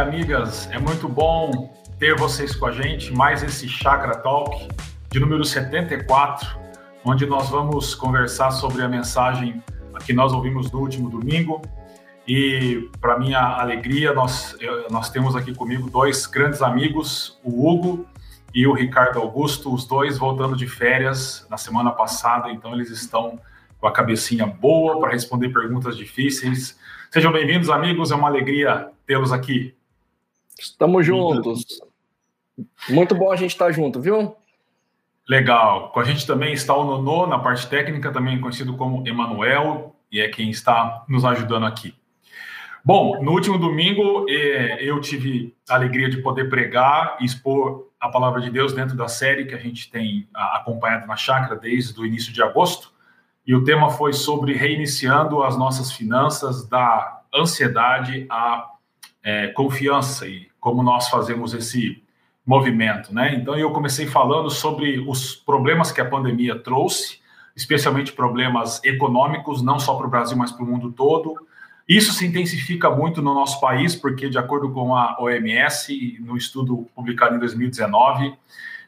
amigas, é muito bom ter vocês com a gente, mais esse Chakra Talk de número 74, onde nós vamos conversar sobre a mensagem que nós ouvimos no último domingo. E, para minha alegria, nós, nós temos aqui comigo dois grandes amigos, o Hugo e o Ricardo Augusto, os dois voltando de férias na semana passada, então eles estão com a cabecinha boa para responder perguntas difíceis. Sejam bem-vindos, amigos, é uma alegria tê-los aqui. Estamos juntos. Muito bom a gente estar junto, viu? Legal. Com a gente também está o Nonô na parte técnica, também conhecido como Emanuel, e é quem está nos ajudando aqui. Bom, no último domingo é, eu tive a alegria de poder pregar e expor a palavra de Deus dentro da série que a gente tem acompanhado na chácara desde o início de agosto. E o tema foi sobre reiniciando as nossas finanças da ansiedade à é, confiança e como nós fazemos esse movimento, né? Então eu comecei falando sobre os problemas que a pandemia trouxe, especialmente problemas econômicos, não só para o Brasil, mas para o mundo todo. Isso se intensifica muito no nosso país, porque de acordo com a OMS, no estudo publicado em 2019,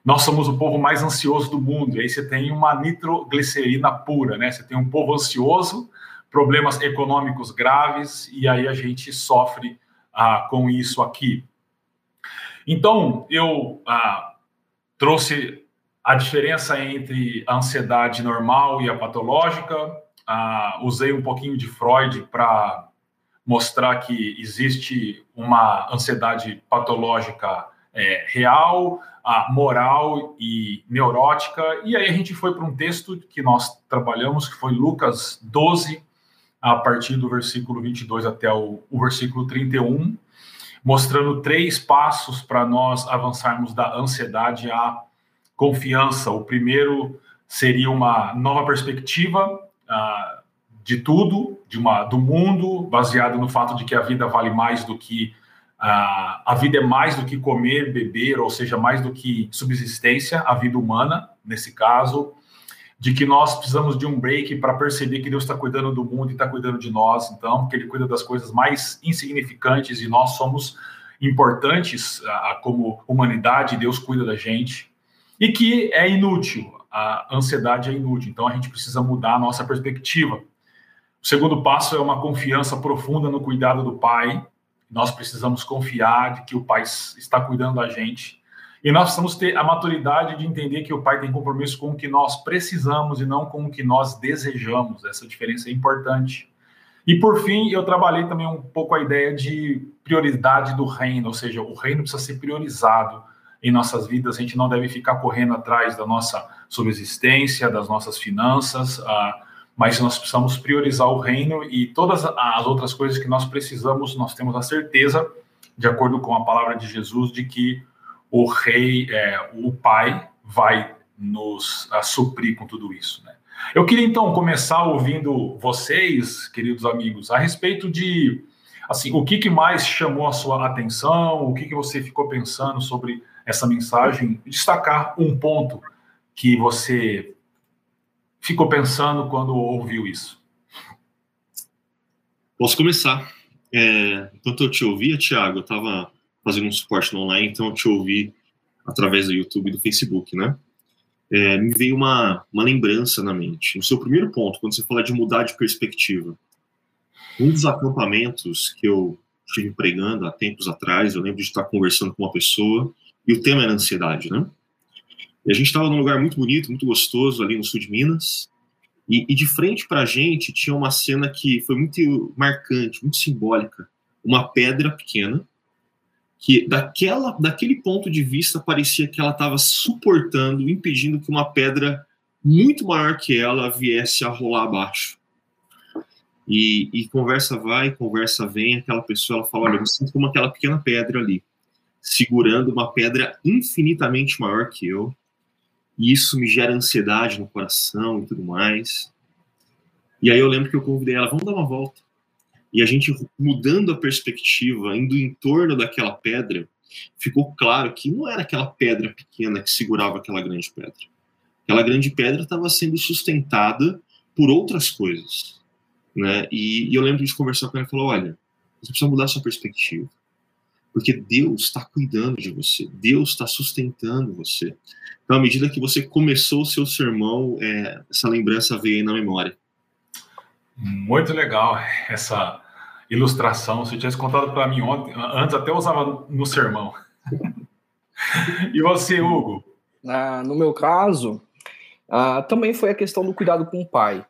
nós somos o povo mais ansioso do mundo. E aí você tem uma nitroglicerina pura, né? Você tem um povo ansioso, problemas econômicos graves, e aí a gente sofre ah, com isso aqui. Então, eu ah, trouxe a diferença entre a ansiedade normal e a patológica, ah, usei um pouquinho de Freud para mostrar que existe uma ansiedade patológica é, real, a moral e neurótica. E aí a gente foi para um texto que nós trabalhamos, que foi Lucas 12, a partir do versículo 22 até o, o versículo 31, mostrando três passos para nós avançarmos da ansiedade à confiança. O primeiro seria uma nova perspectiva uh, de tudo, de uma, do mundo, baseado no fato de que a vida vale mais do que uh, a vida é mais do que comer, beber, ou seja, mais do que subsistência, a vida humana, nesse caso de que nós precisamos de um break para perceber que Deus está cuidando do mundo e está cuidando de nós, então, porque Ele cuida das coisas mais insignificantes e nós somos importantes como humanidade, Deus cuida da gente, e que é inútil, a ansiedade é inútil, então a gente precisa mudar a nossa perspectiva. O segundo passo é uma confiança profunda no cuidado do Pai, nós precisamos confiar de que o Pai está cuidando da gente e nós precisamos ter a maturidade de entender que o Pai tem compromisso com o que nós precisamos e não com o que nós desejamos. Essa diferença é importante. E por fim, eu trabalhei também um pouco a ideia de prioridade do reino, ou seja, o reino precisa ser priorizado em nossas vidas. A gente não deve ficar correndo atrás da nossa subsistência, das nossas finanças, uh, mas nós precisamos priorizar o reino e todas as outras coisas que nós precisamos, nós temos a certeza, de acordo com a palavra de Jesus, de que o rei, é, o pai, vai nos suprir com tudo isso. Né? Eu queria então começar ouvindo vocês, queridos amigos, a respeito de assim, o que, que mais chamou a sua atenção, o que, que você ficou pensando sobre essa mensagem, destacar um ponto que você ficou pensando quando ouviu isso. Posso começar. É, enquanto eu te ouvia, Tiago, eu estava fazendo um suporte online, então eu te ouvi através do YouTube e do Facebook, né? É, me veio uma, uma lembrança na mente. No seu primeiro ponto, quando você fala de mudar de perspectiva, um dos acampamentos que eu estive pregando há tempos atrás, eu lembro de estar conversando com uma pessoa e o tema era ansiedade, né? E a gente estava num lugar muito bonito, muito gostoso ali no sul de Minas, e, e de frente para a gente tinha uma cena que foi muito marcante, muito simbólica. Uma pedra pequena que daquela, daquele ponto de vista parecia que ela estava suportando, impedindo que uma pedra muito maior que ela viesse a rolar abaixo. E, e conversa vai, conversa vem, aquela pessoa ela fala, olha, eu me sinto como aquela pequena pedra ali, segurando uma pedra infinitamente maior que eu, e isso me gera ansiedade no coração e tudo mais. E aí eu lembro que eu convidei ela, vamos dar uma volta e a gente mudando a perspectiva, indo em torno daquela pedra, ficou claro que não era aquela pedra pequena que segurava aquela grande pedra. Aquela grande pedra estava sendo sustentada por outras coisas. Né? E, e, eu lembro de conversar com ela e falar: olha, você precisa mudar sua perspectiva. Porque Deus está cuidando de você, Deus está sustentando você. Então, à medida que você começou o seu sermão, é, essa lembrança veio aí na memória. Muito legal essa ilustração. Se eu tivesse contado para mim ontem, antes até usava no sermão. e você, Hugo? Ah, no meu caso, ah, também foi a questão do cuidado com o pai.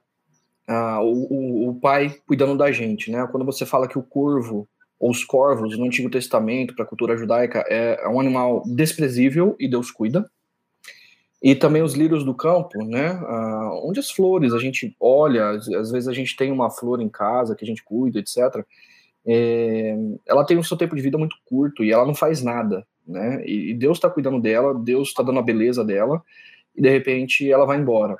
Ah, o, o, o, pai cuidando da gente, né? Quando você fala que o corvo ou os corvos no Antigo Testamento, para a cultura judaica, é, é um animal desprezível e Deus cuida. E também os lírios do campo, né? Ah, onde as flores, a gente olha, às, vezes a gente tem uma flor em casa que a gente cuida, etc. É, ela tem o seu tempo de vida muito curto e ela não faz nada, né? E, Deus está cuidando dela, Deus está dando a beleza dela, e de repente ela vai embora.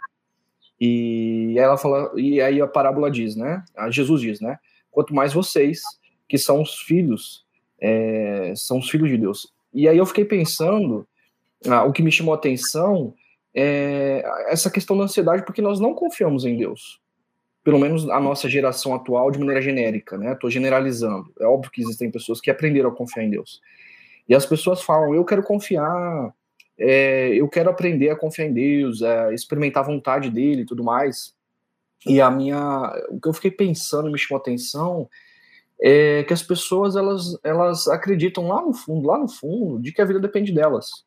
E ela fala, e aí a parábola diz, né? Jesus diz, né? Quanto mais vocês, que são os filhos, é, são os filhos de Deus. E aí eu fiquei pensando ah, o que me chamou a atenção é essa questão da ansiedade, porque nós não confiamos em Deus. Pelo menos a nossa geração atual, de maneira genérica, né? Estou generalizando. É óbvio que existem pessoas que aprenderam a confiar em Deus. E as pessoas falam: eu quero confiar, é, eu quero aprender a confiar em Deus, é, experimentar a vontade dele e tudo mais. E a minha, o que eu fiquei pensando me chamou a atenção é que as pessoas elas, elas acreditam lá no fundo, lá no fundo, de que a vida depende delas.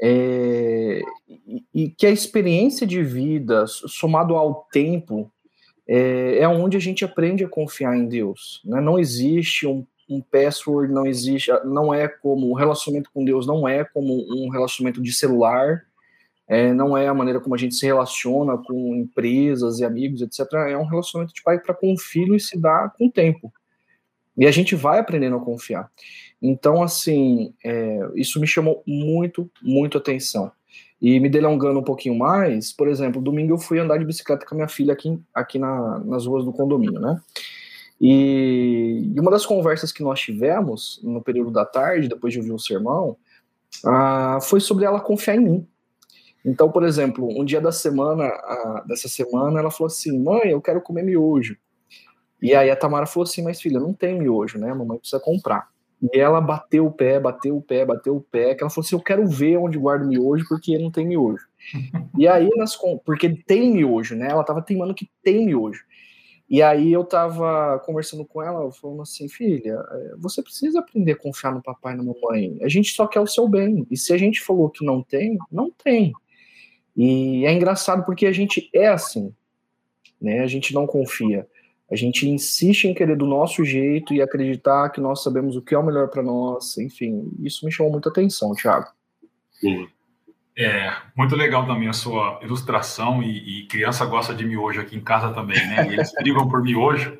É, e, que a experiência de vida, somado ao tempo, é, é onde a gente aprende a confiar em Deus. Né? Não existe um, um password, não existe, não é como o relacionamento com Deus, não é como um relacionamento de celular, é, não é a maneira como a gente se relaciona com empresas e amigos, etc. É um relacionamento de pai para com filho e se dá com o tempo. E a gente vai aprendendo a confiar. Então, assim, é, isso me chamou muito, muito atenção. E me delongando um pouquinho mais, por exemplo, domingo eu fui andar de bicicleta com a minha filha aqui, aqui na, nas ruas do condomínio, né? E, e, uma das conversas que nós tivemos no período da tarde, depois de ouvir o sermão, ah, foi sobre ela confiar em mim. Então, por exemplo, um dia da semana, dessa semana, ela falou assim: mãe, eu quero comer miojo. E aí a Tamara falou assim: mas filha, não tem miojo, né? Mamãe precisa comprar. E ela bateu o pé, bateu o pé, bateu o pé, que ela falou assim: eu quero ver onde guarda o miojo, porque não tem miojo. e aí, nas, porque tem miojo, né? Ela tava teimando que tem miojo. E aí eu tava conversando com ela, falando assim, filha, é, você precisa aprender a confiar no papai e na mamãe. A gente só quer o seu bem. E se a gente falou que não tem, não tem. E é engraçado porque a gente é assim, né? A gente não confia. A gente insiste em querer do nosso jeito e acreditar que nós sabemos o que é o melhor para nós. Enfim, isso me chamou muita atenção, Thiago. É, muito legal também a sua ilustração e, e, criança gosta de miojo aqui em casa também, né? E eles brigam por miojo,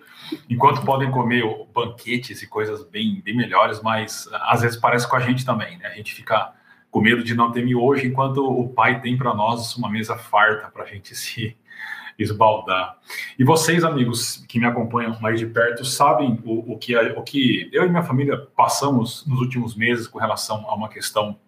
enquanto podem comer banquetes e coisas bem, bem melhores, mas às vezes parece com a gente também, né? A gente fica com medo de não ter miojo, enquanto o pai tem para nós uma mesa farta para a gente se esbaldar. E vocês, amigos que me acompanham mais de perto, sabem o, o, que, o que eu e minha família passamos nos últimos meses com relação a uma questão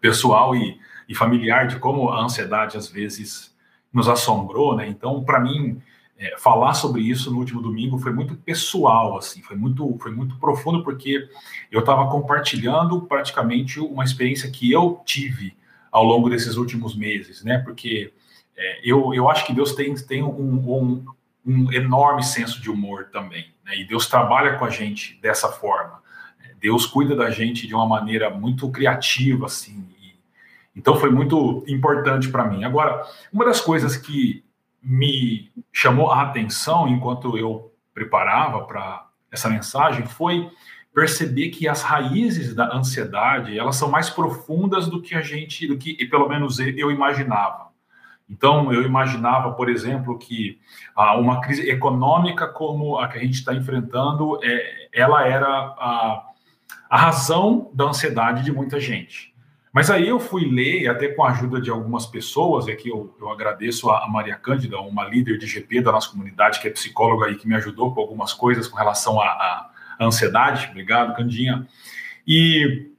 pessoal e, e familiar, de como a ansiedade às vezes nos assombrou, né? Então, para mim, é, falar sobre isso no último domingo foi muito pessoal, assim, foi muito, foi muito profundo, porque eu estava compartilhando praticamente uma experiência que eu tive ao longo desses últimos meses, né? Porque é, eu, eu acho que Deus tem, tem um, um, um enorme senso de humor também, né? e Deus trabalha com a gente dessa forma. Deus cuida da gente de uma maneira muito criativa, assim. E, então foi muito importante para mim. Agora, uma das coisas que me chamou a atenção enquanto eu preparava para essa mensagem foi perceber que as raízes da ansiedade elas são mais profundas do que a gente, do que pelo menos eu imaginava. Então, eu imaginava, por exemplo, que ah, uma crise econômica como a que a gente está enfrentando, é, ela era a, a razão da ansiedade de muita gente. Mas aí eu fui ler, até com a ajuda de algumas pessoas, e aqui eu, eu agradeço a, Maria Cândida, uma líder de GP da nossa comunidade, que é psicóloga aí, que me ajudou com algumas coisas com relação à ansiedade. Obrigado, Candinha. E,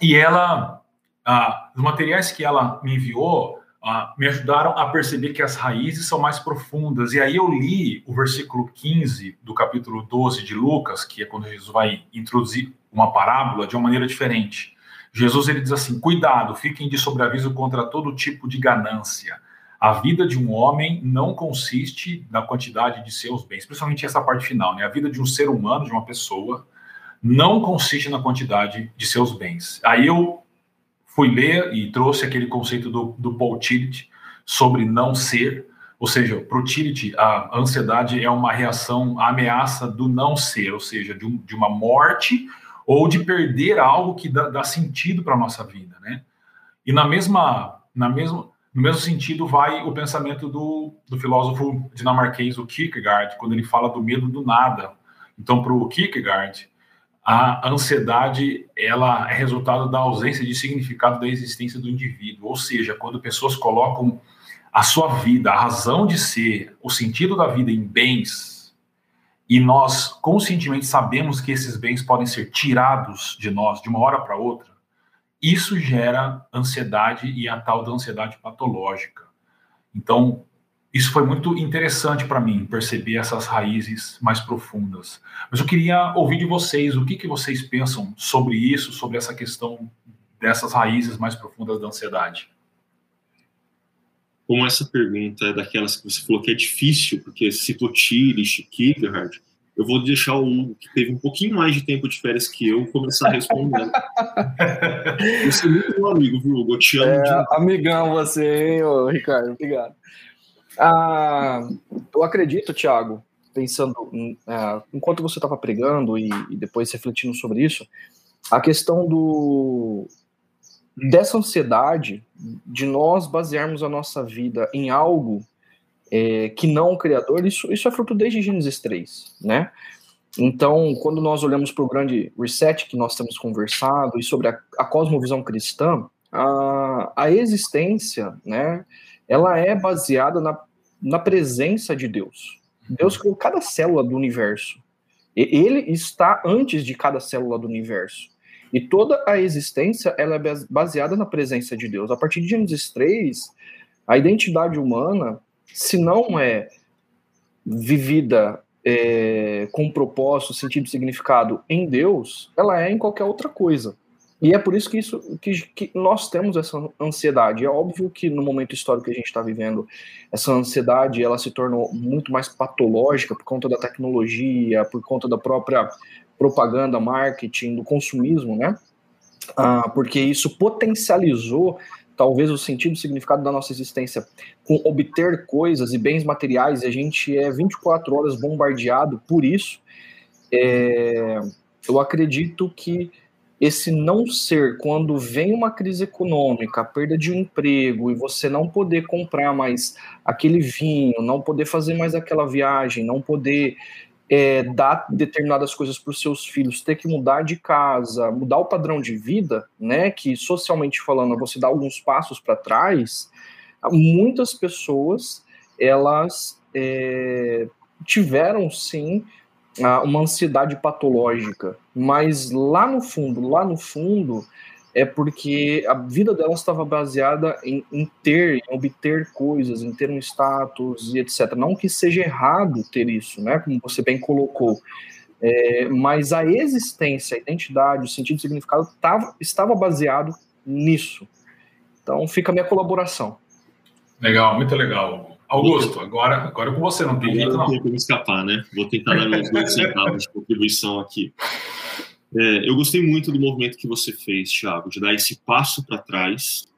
e ela, ah, os materiais que ela me enviou, me ajudaram a perceber que as raízes são mais profundas. E aí eu li o versículo 15 do capítulo 12 de Lucas, que é quando Jesus vai introduzir uma parábola de uma maneira diferente. Jesus ele diz assim: Cuidado, fiquem de sobreaviso contra todo tipo de ganância. A vida de um homem não consiste na quantidade de seus bens, principalmente essa parte final, né? A vida de um ser humano, de uma pessoa, não consiste na quantidade de seus bens. Aí eu fui ler e trouxe aquele conceito do, do Paul Tillich sobre não ser, ou seja, para o Tillich, a ansiedade é uma reação à ameaça do não ser, ou seja, de, um, de uma morte ou de perder algo que dá, dá sentido para a nossa vida, né? E na mesma, na mesma, no mesmo sentido vai o pensamento do, do filósofo dinamarquês, o Kierkegaard, quando ele fala do medo do nada. Então, para o Kierkegaard, a ansiedade ela é resultado da ausência de significado da existência do indivíduo, ou seja, quando pessoas colocam a sua vida, a razão de ser, o sentido da vida em bens, e nós conscientemente sabemos que esses bens podem ser tirados de nós de uma hora para outra, isso gera ansiedade e a tal da ansiedade patológica. Então, isso foi muito interessante para mim, perceber essas raízes mais profundas. Mas eu queria ouvir de vocês, o que, que vocês pensam sobre isso, sobre essa questão dessas raízes mais profundas da ansiedade? Como essa pergunta é daquelas que você falou que é difícil, porque citou Tillich, Kierkegaard, eu vou deixar o Hugo, que teve um pouquinho mais de tempo de férias que eu, começar a responder. eu sou muito meu amigo, viu, Hugo? Eu te amo. É, de... Amigão você, hein, Ricardo? Obrigado. Ah, eu acredito, Thiago, pensando, ah, enquanto você estava pregando e, e, depois refletindo sobre isso, a questão do dessa ansiedade de nós basearmos a nossa vida em algo é, que não o Criador, isso, isso é fruto desde Gênesis 3, né? Então, quando nós olhamos para o grande reset que nós temos conversado e sobre a, a cosmovisão cristã, a, a existência, né, ela é baseada na, na presença de Deus. Deus criou cada célula do universo. Ele está antes de cada célula do universo. E toda a existência ela é baseada na presença de Deus. A partir de Gênesis 3, a identidade humana, se não é vivida é, com propósito, sentido e significado em Deus, ela é em qualquer outra coisa. E é por isso que, isso, que, que nós temos essa ansiedade. É óbvio que no momento histórico que a gente está vivendo, essa ansiedade ela se tornou muito mais patológica por conta da tecnologia, por conta da própria propaganda, marketing, do consumismo, né? Ah, porque isso potencializou talvez o sentido e significado da nossa existência com obter coisas e bens materiais, e a gente é 24 horas bombardeado por isso. É, eu acredito que esse não ser, quando vem uma crise econômica, a perda de um emprego e você não poder comprar mais aquele vinho, não poder fazer mais aquela viagem, não poder é, dar determinadas coisas para os seus filhos, ter que mudar de casa, mudar o padrão de vida, né? Que socialmente falando, você dá alguns passos para trás. Muitas pessoas elas é, tiveram sim uma ansiedade patológica, mas lá no fundo, lá no fundo, é porque a vida dela estava baseada em, em, ter, em obter coisas, em ter um status e etc. Não que seja errado ter isso, né? Como você bem colocou. É, mas a existência, a identidade, o sentido e significado tava, estava baseado nisso. Então fica a minha colaboração. Legal, muito legal. Augusto, agora, agora com você, não tem jeito não. Não tem como escapar, né? Vou tentar dar meus dois centavos de contribuição aqui. É, eu gostei muito do movimento que você fez, Thiago, de dar esse passo para trás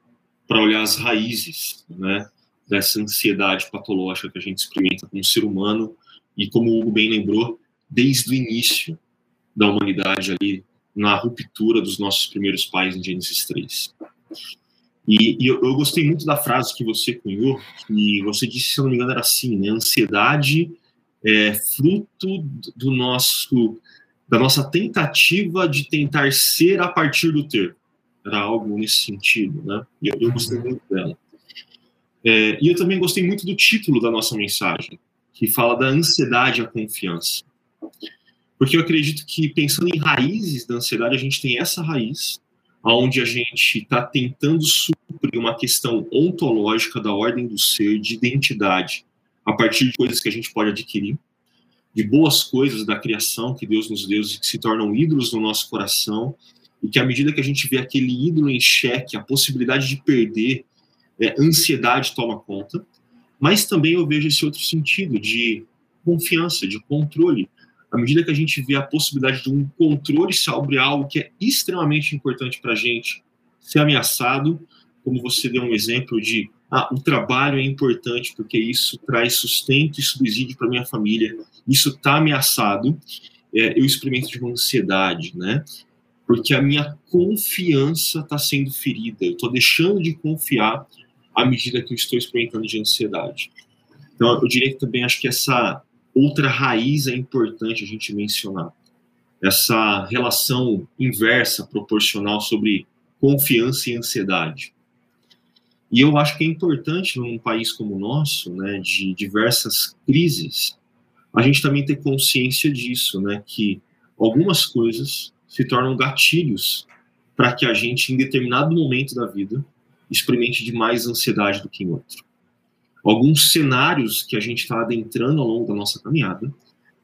para olhar as raízes, né? Dessa ansiedade patológica que a gente experimenta como ser humano e, como o Hugo bem lembrou, desde o início da humanidade ali, na ruptura dos nossos primeiros pais em Gênesis 3. E, e eu, eu, gostei muito da frase que você cunhou, que você disse, se eu não me engano, era assim, né? Ansiedade é fruto do nosso da nossa tentativa de tentar ser a partir do ter. Era algo nesse sentido, né? E eu, eu gostei muito dela. É, e eu também gostei muito do título da nossa mensagem, que fala da ansiedade à confiança. Porque eu acredito que, pensando em raízes da ansiedade, a gente tem essa raiz, onde a gente está tentando suprir uma questão ontológica da ordem do ser, de identidade, a partir de coisas que a gente pode adquirir, de boas coisas da criação que Deus nos deu e que se tornam ídolos no nosso coração, e que à medida que a gente vê aquele ídolo em xeque, a possibilidade de perder, é, ansiedade toma conta. Mas também eu vejo esse outro sentido de confiança, de controle. À medida que a gente vê a possibilidade de um controle sobre algo que é extremamente importante para a gente ser ameaçado, como você deu um exemplo de ah, o trabalho é importante porque isso traz sustento e subsídio para minha família, isso está ameaçado, é, eu experimento de uma ansiedade, né? Porque a minha confiança está sendo ferida, eu estou deixando de confiar à medida que eu estou experimentando de ansiedade. Então, eu diria que também acho que essa outra raiz é importante a gente mencionar. Essa relação inversa, proporcional sobre confiança e ansiedade. E eu acho que é importante num país como o nosso, né, de diversas crises, a gente também ter consciência disso, né, que algumas coisas se tornam gatilhos para que a gente, em determinado momento da vida, experimente de mais ansiedade do que em outro. Alguns cenários que a gente está adentrando ao longo da nossa caminhada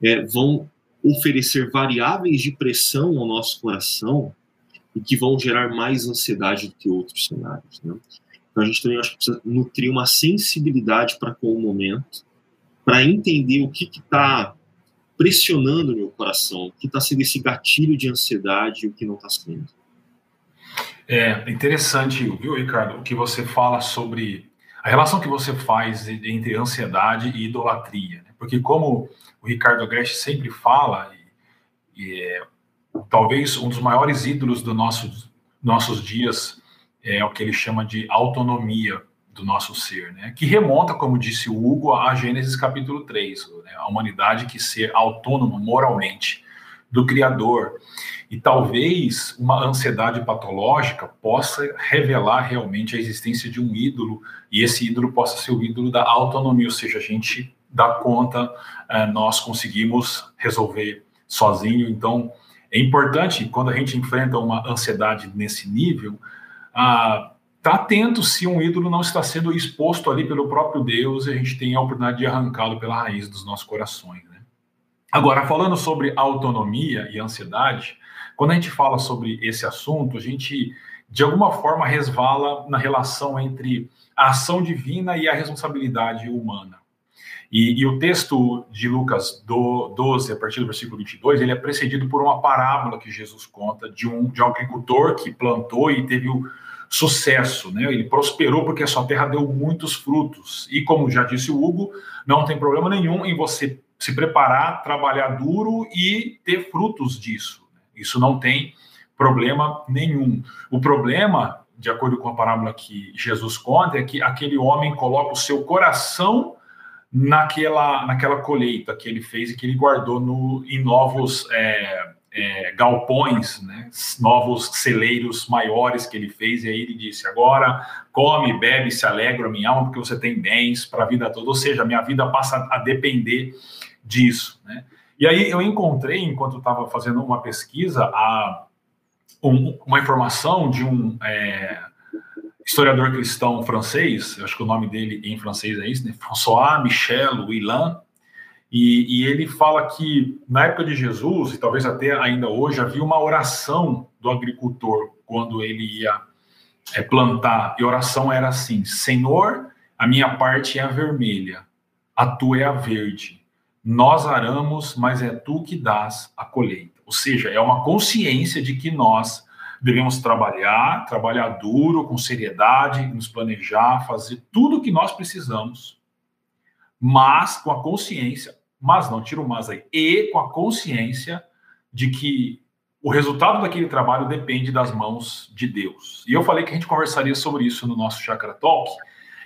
é, vão oferecer variáveis de pressão ao nosso coração e que vão gerar mais ansiedade do que outros cenários. Né? Então a gente também acho que precisa nutrir uma sensibilidade para com o momento, para entender o que está pressionando meu coração, o que está sendo esse gatilho de ansiedade e o que não está sendo. É interessante, viu, Ricardo, o que você fala sobre a relação que você faz entre ansiedade e idolatria. Né? Porque, como o Ricardo Agreste sempre fala, e, e é, talvez um dos maiores ídolos dos nosso, nossos dias é o que ele chama de autonomia do nosso ser, né? que remonta, como disse o Hugo, a Gênesis capítulo 3, né? a humanidade que ser autônoma moralmente do Criador. E talvez uma ansiedade patológica possa revelar realmente a existência de um ídolo, e esse ídolo possa ser o ídolo da autonomia, ou seja, a gente dá conta, eh, nós conseguimos resolver sozinho. Então, é importante, quando a gente enfrenta uma ansiedade nesse nível, estar tá atento se um ídolo não está sendo exposto ali pelo próprio Deus e a gente tem a oportunidade de arrancá-lo pela raiz dos nossos corações. Né? Agora, falando sobre autonomia e ansiedade, quando a gente fala sobre esse assunto, a gente de alguma forma resvala na relação entre a ação divina e a responsabilidade humana. E, e, o texto de Lucas 12, a partir do versículo 22, ele é precedido por uma parábola que Jesus conta de um, de um agricultor que plantou e teve o sucesso, né? Ele prosperou porque a sua terra deu muitos frutos. E como já disse o Hugo, não tem problema nenhum em você se preparar, trabalhar duro e ter frutos disso. Isso não tem problema nenhum. O problema, de acordo com a parábola que Jesus conta, é que aquele homem coloca o seu coração naquela, naquela colheita que ele fez e que ele guardou no, em novos é, é, galpões, né, novos celeiros maiores que ele fez, e aí ele disse: Agora come, bebe, se alegra, minha alma, porque você tem bens para a vida toda, ou seja, minha vida passa a depender disso. Né? E aí eu encontrei, enquanto estava fazendo uma pesquisa, a, um, uma informação de um é, historiador cristão francês, acho que o nome dele em francês é isso, né? François Michel Willan, e, e, ele fala que na época de Jesus, e talvez até ainda hoje, havia uma oração do agricultor quando ele ia é, plantar, e a oração era assim: Senhor, a minha parte é a vermelha, a tua é a verde nós aramos, mas é tu que dás a colheita. Ou seja, é uma consciência de que nós devemos trabalhar, trabalhar duro, com seriedade, nos planejar, fazer tudo o que nós precisamos, mas com a consciência, mas não tira o mas aí, e com a consciência de que o resultado daquele trabalho depende das mãos de Deus. E eu falei que a gente conversaria sobre isso no nosso Chakra Talk,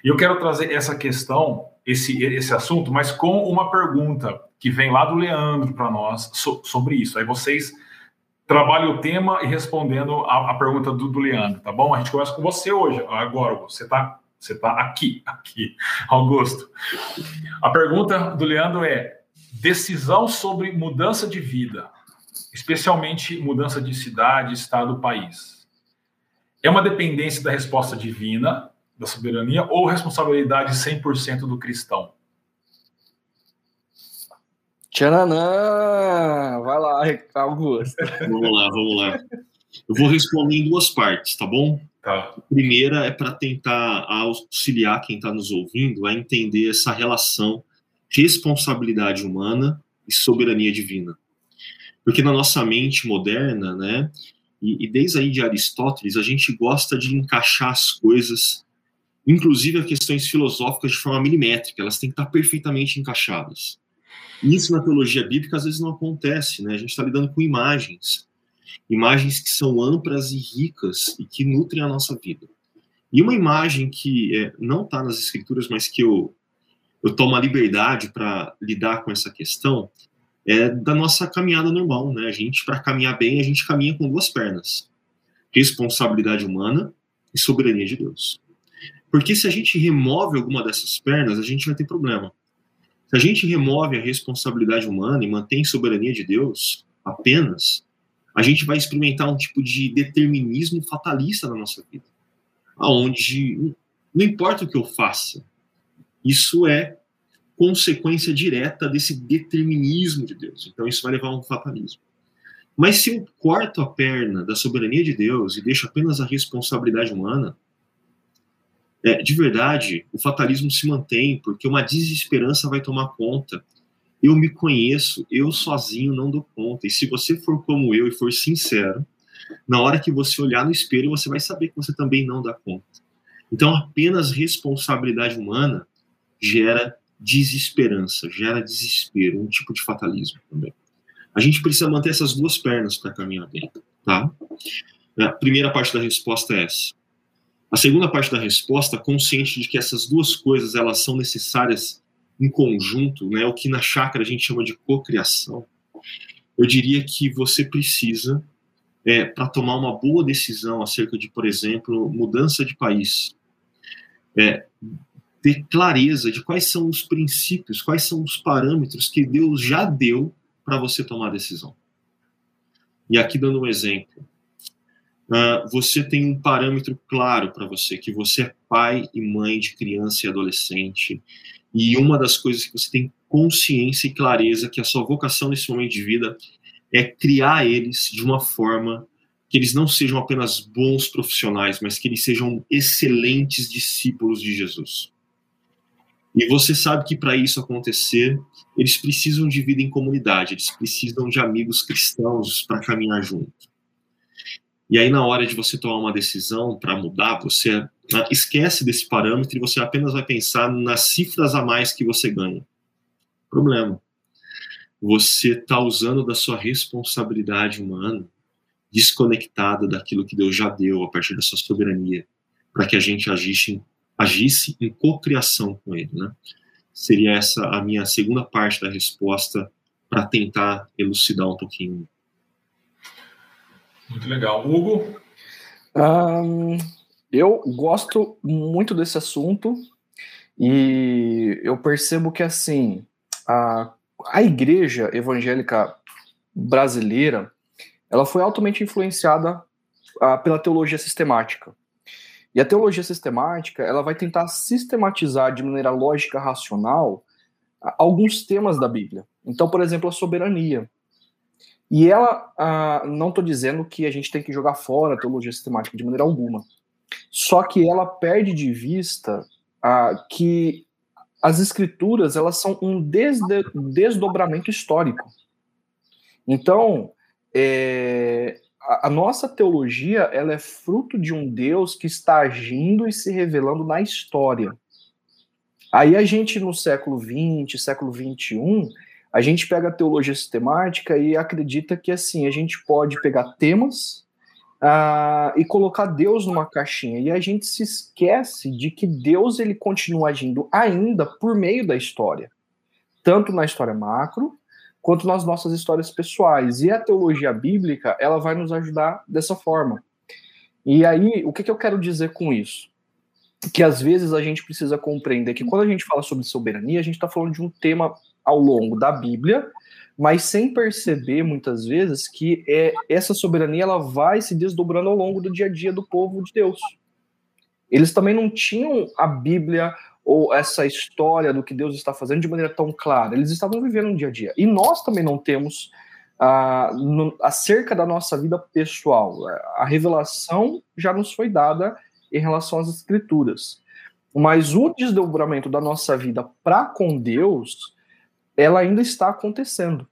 e eu quero trazer essa questão, esse, esse assunto, mas com uma pergunta que vem lá do Leandro para nós so, sobre isso. Aí vocês trabalham o tema e respondendo a, a pergunta do, do, Leandro, tá bom? A gente começa com você hoje, agora. Você está você tá aqui, aqui, Augusto. A pergunta do Leandro é: decisão sobre mudança de vida, especialmente mudança de cidade, estado, país é uma dependência da resposta divina, da soberania, ou responsabilidade 100% do cristão? Tchananã! Vai lá, Augusto. vamos lá, vamos lá. Eu vou responder em duas partes, tá bom? Tá. A primeira é para tentar auxiliar quem está nos ouvindo a entender essa relação responsabilidade humana e soberania divina. Porque na nossa mente moderna, né, e, e desde aí de Aristóteles, a gente gosta de encaixar as coisas, inclusive as questões filosóficas, de forma milimétrica, elas têm que estar perfeitamente encaixadas. Isso na teologia bíblica às vezes não acontece, né? A gente está lidando com imagens, imagens que são amplas e ricas e que nutrem a nossa vida. E uma imagem que é, não está nas escrituras, mas que eu, eu tomo a liberdade para lidar com essa questão, é da nossa caminhada normal, né? A gente, para caminhar bem, a gente caminha com duas pernas: responsabilidade humana e soberania de Deus. Porque se a gente remove alguma dessas pernas, a gente vai ter problema. Se a gente remove a responsabilidade humana e mantém soberania de Deus apenas, a gente vai experimentar um tipo de determinismo fatalista na nossa vida, aonde não importa o que eu faça, isso é consequência direta desse determinismo de Deus. Então isso vai levar a um fatalismo. Mas se eu corto a perna da soberania de Deus e deixo apenas a responsabilidade humana, é, de verdade, o fatalismo se mantém, porque uma desesperança vai tomar conta. Eu me conheço, eu sozinho não dou conta. E se você for como eu e for sincero, na hora que você olhar no espelho, você vai saber que você também não dá conta. Então, apenas responsabilidade humana gera desesperança, gera desespero, um tipo de fatalismo também. A gente precisa manter essas duas pernas para caminhar bem, tá? A primeira parte da resposta é essa. A segunda parte da resposta, consciente de que essas duas coisas elas são necessárias em conjunto, né, o que na chácara a gente chama de cocriação, eu diria que você precisa, é, para tomar uma boa decisão acerca de, por exemplo, mudança de país, é, ter clareza de quais são os princípios, quais são os parâmetros que Deus já deu para você tomar a decisão. E aqui dando um exemplo, uh, você tem um parâmetro claro para você, que você é pai e mãe de criança e adolescente, e uma das coisas que você tem consciência e clareza que a sua vocação nesse momento de vida é criar eles de uma forma que eles não sejam apenas bons profissionais, mas que eles sejam excelentes discípulos de Jesus. E você sabe que para isso acontecer, eles precisam de vida em comunidade, eles precisam de amigos cristãos para caminhar junto. E aí, na hora de você tomar uma decisão para mudar, você esquece desse parâmetro e você apenas vai pensar nas cifras a mais que você ganha. Problema. Você está usando da sua responsabilidade humana, desconectada daquilo que Deus já deu a partir da sua soberania, para que a gente agisse, agisse em cocriação com Ele. Né? Seria essa a minha segunda parte da resposta para tentar elucidar um pouquinho muito legal. Hugo? Um, eu gosto muito desse assunto e eu percebo que, assim, a, a igreja evangélica brasileira, ela foi altamente influenciada uh, pela teologia sistemática. E a teologia sistemática, ela vai tentar sistematizar de maneira lógica, racional, alguns temas da Bíblia. Então, por exemplo, a soberania. E ela, não estou dizendo que a gente tem que jogar fora a teologia sistemática de maneira alguma. Só que ela perde de vista ah, que as escrituras elas são um desde, desdobramento histórico. Então, é, a, a, nossa teologia ela é fruto de um Deus que está agindo e se revelando na história. Aí a gente, no século XX, século XXI, a gente pega a teologia sistemática e acredita que assim a gente pode pegar temas uh, e colocar Deus numa caixinha e a gente se esquece de que Deus ele continua agindo ainda por meio da história, tanto na história macro quanto nas nossas histórias pessoais. E a teologia bíblica ela vai nos ajudar dessa forma. E aí o que, que eu quero dizer com isso? Que às vezes a gente precisa compreender que quando a gente fala sobre soberania, a gente está falando de um tema ao longo da Bíblia, mas sem perceber muitas vezes que é, essa soberania ela vai se desdobrando ao longo do dia a dia do povo de Deus. Eles também não tinham a Bíblia ou essa história do que Deus está fazendo de maneira tão clara. Eles estavam vivendo no dia a dia. E nós também não temos ah, no, acerca da nossa vida pessoal. A revelação já nos foi dada em relação às Escrituras. Mas o desdobramento da nossa vida para com Deus, ela ainda está acontecendo.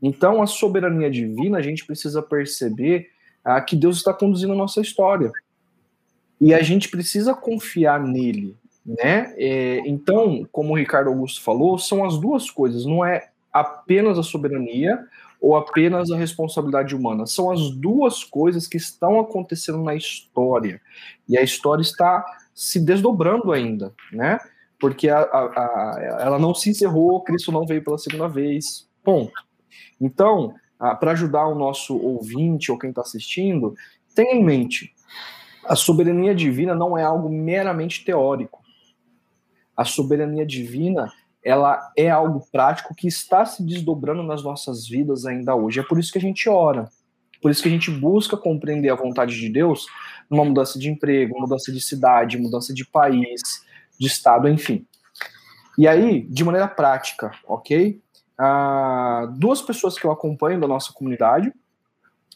Então, a soberania divina, a gente precisa perceber ah, que Deus está conduzindo a nossa história. E a gente precisa confiar nele, né? É, então, como o Ricardo Augusto falou, são as duas coisas, não é apenas a soberania ou apenas a responsabilidade humana. São as duas coisas que estão acontecendo na história. E a história está se desdobrando ainda, né? Porque a, a, a, ela não se encerrou, Cristo não veio pela segunda vez, ponto. Então, para ajudar o nosso ouvinte ou quem está assistindo, tenha em mente, a soberania divina não é algo meramente teórico. A soberania divina ela é algo prático que está se desdobrando nas nossas vidas ainda hoje. É por isso que a gente ora. Por isso que a gente busca compreender a vontade de Deus numa mudança de emprego, mudança de cidade, mudança de país, de estado, enfim. E aí, de maneira prática, ok? Ah, duas pessoas que eu acompanho da nossa comunidade,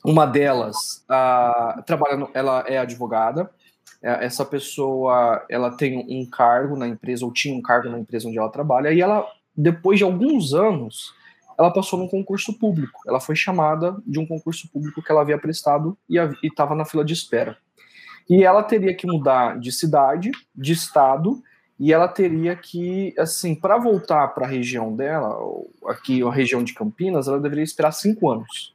uma delas ah, ela é advogada, é, essa pessoa ela tem um cargo na empresa ou tinha um cargo na empresa onde ela trabalha e ela depois de alguns anos ela passou num concurso público ela foi chamada de um concurso público que ela havia prestado e estava na fila de espera e ela teria que mudar de cidade de estado e ela teria que assim para voltar para a região dela aqui a região de Campinas ela deveria esperar cinco anos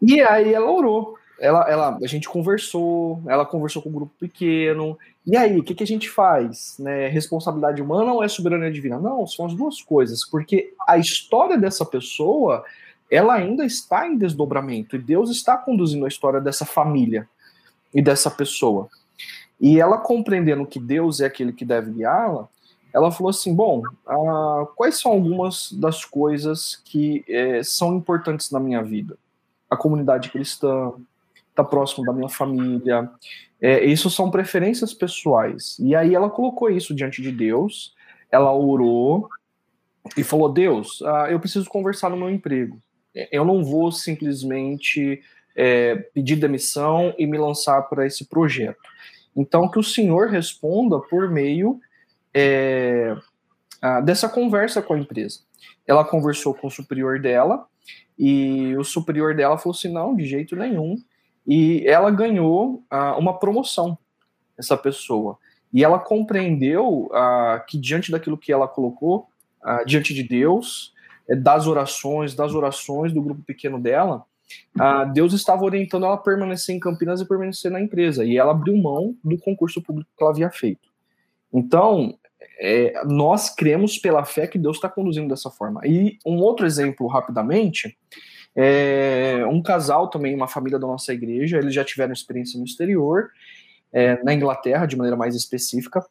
e aí ela orou ela, ela, a gente conversou, ela conversou com um grupo pequeno. E aí, o que, que a gente faz? Né? Responsabilidade humana ou é soberania divina? Não, são as duas coisas, porque a história dessa pessoa, ela ainda está em desdobramento, e Deus está conduzindo a história dessa família e dessa pessoa. E ela compreendendo que Deus é aquele que deve guiá-la, ela falou assim: bom, ah, quais são algumas das coisas que é, são importantes na minha vida? A comunidade cristã, tá próximo da minha família. É, isso são preferências pessoais. E aí ela colocou isso diante de Deus, ela orou e falou: Deus, uh, eu preciso conversar no meu emprego. Eu não vou simplesmente é, pedir demissão e me lançar para esse projeto. Então, que o Senhor responda por meio é, uh, dessa conversa com a empresa. Ela conversou com o superior dela e o superior dela falou assim: não, de jeito nenhum e ela ganhou uh, uma promoção, essa pessoa. E ela compreendeu uh, que diante daquilo que ela colocou, diante de Deus, eh, das orações, das orações do grupo pequeno dela, Deus estava orientando ela a permanecer em Campinas e permanecer na empresa. E ela abriu mão do concurso público que ela havia feito. Então, é, nós cremos pela fé que Deus está conduzindo dessa forma. E um outro exemplo, rapidamente, é, um casal também, uma família da nossa igreja, eles já tiveram experiência no exterior, é, na Inglaterra, de maneira mais específica.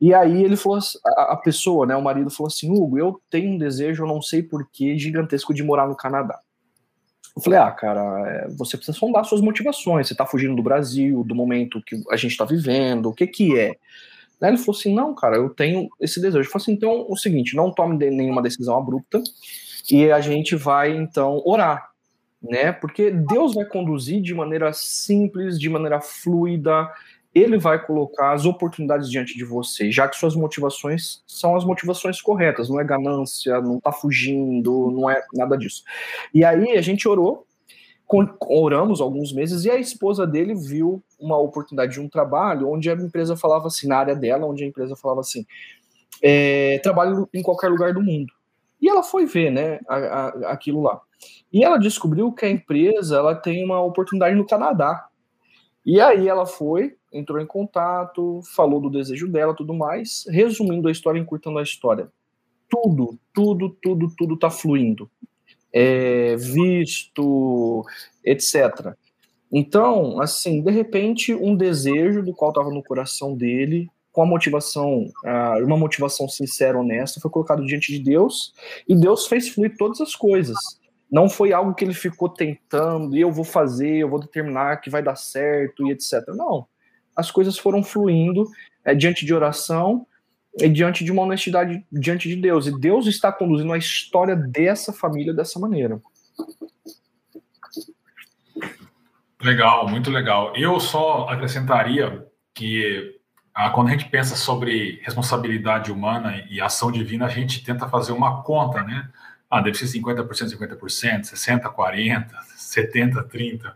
E aí ele falou, a, a, pessoa, né, o marido falou assim, Hugo, eu tenho um desejo, eu não sei porquê, gigantesco de morar no Canadá. Eu falei, ah, cara, é, você precisa sondar suas motivações. Você tá fugindo do Brasil, do momento que a gente tá vivendo, o que que é? Aí ele falou assim, não, cara, eu tenho esse desejo. Eu falei assim, então, o seguinte, não tome nenhuma decisão abrupta, e a gente vai então orar, né? Porque Deus vai conduzir de maneira simples, de maneira fluida. Ele vai colocar as oportunidades diante de você, já que suas motivações são as motivações corretas, não é ganância, não tá fugindo, não é nada disso. E aí a gente orou, oramos alguns meses e a esposa dele viu uma oportunidade de um trabalho onde a empresa falava assim, na área dela, onde a empresa falava assim, é, trabalho em qualquer lugar do mundo. E ela foi ver, né, a, a, aquilo lá. E ela descobriu que a empresa ela tem uma oportunidade no Canadá. E aí ela foi, entrou em contato, falou do desejo dela, tudo mais. Resumindo a história, encurtando a história, tudo, tudo, tudo, tudo tá fluindo. É, visto, etc. Então, assim, de repente, um desejo do qual estava no coração dele com a motivação, uma motivação sincera, honesta, foi colocado diante de Deus e Deus fez fluir todas as coisas. Não foi algo que ele ficou tentando, eu vou fazer, eu vou determinar que vai dar certo e etc. Não. As coisas foram fluindo é, diante de oração e diante de uma honestidade diante de Deus. E Deus está conduzindo a história dessa família dessa maneira. Legal, muito legal. Eu só acrescentaria que ah, quando a gente pensa sobre responsabilidade humana e ação divina, a gente tenta fazer uma conta, né? Ah, deve ser 50%, 50%, 60%, 40%, 70%, 30%.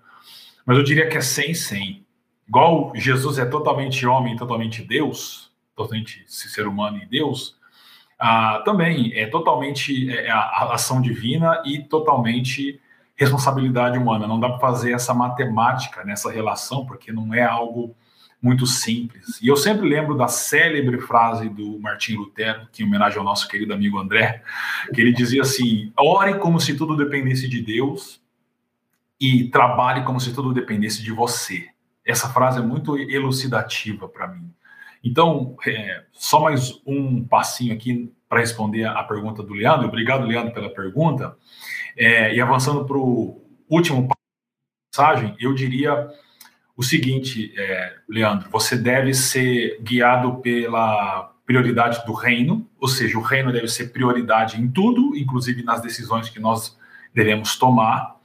Mas eu diria que é 100%, 100%. Igual Jesus é totalmente homem, totalmente Deus, totalmente ser humano e Deus, ah, também é totalmente é, a ação divina e totalmente responsabilidade humana. Não dá para fazer essa matemática nessa relação, porque não é algo muito simples. E eu sempre lembro da célebre frase do Martim Lutero, que em homenagem ao nosso querido amigo André, que ele dizia assim: ore como se tudo dependesse de Deus e trabalhe como se tudo dependesse de você. Essa frase é muito elucidativa para mim. Então, é, só mais um passinho aqui para responder a pergunta do Leandro. Obrigado, Leandro, pela pergunta. É, e avançando para o último passagem, eu diria o seguinte, é, Leandro: você deve ser guiado pela prioridade do reino, ou seja, o reino deve ser prioridade em tudo, inclusive nas decisões que nós devemos tomar.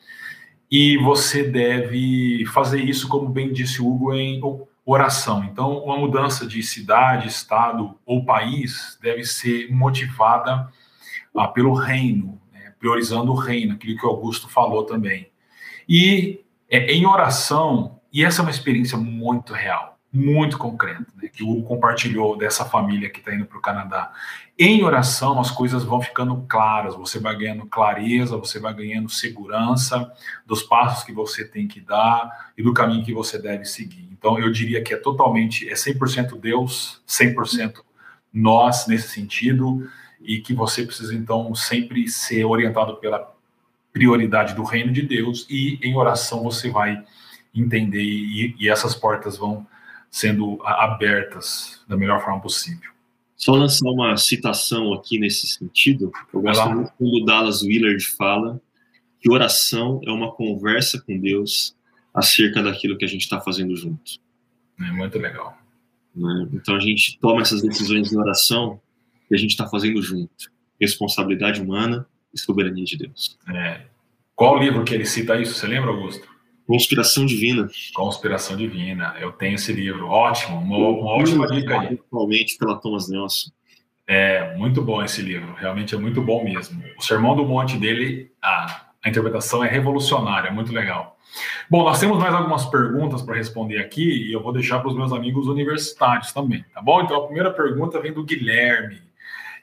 E você deve fazer isso, como bem disse Hugo, em oração. Então, uma mudança de cidade, estado ou país deve ser motivada ah, pelo reino, priorizando o reino, aquilo que o Augusto falou também. E é, em oração, e essa é uma experiência muito real, muito concreta, né, que o compartilhou dessa família que está indo para o Canadá. Em oração, as coisas vão ficando claras, você vai ganhando clareza, você vai ganhando segurança dos passos que você tem que dar e do caminho que você deve seguir. Então, eu diria que é totalmente, é 100% Deus, 100% nós nesse sentido e que você precisa então sempre ser orientado pela prioridade do reino de Deus e em oração você vai entender e, e essas portas vão sendo abertas da melhor forma possível. Só lançar uma citação aqui nesse sentido. Eu gosto muito quando Dallas Willard fala que oração é uma conversa com Deus acerca daquilo que a gente está fazendo junto. É muito legal. Né? Então a gente toma essas decisões em oração que a gente está fazendo junto. Responsabilidade humana e soberania de Deus. É. Qual livro que ele cita isso? Você lembra, Augusto? Conspiração Divina. Conspiração Divina. Eu tenho esse livro. Ótimo. Uma, uma ótima dica aí. Principalmente pela Thomas Nelson. É, muito bom esse livro. Realmente é muito bom mesmo. O Sermão do Monte dele, a, a interpretação é revolucionária. Muito legal. Bom, nós temos mais algumas perguntas para responder aqui e eu vou deixar para os meus amigos universitários também, tá bom? Então a primeira pergunta vem do Guilherme.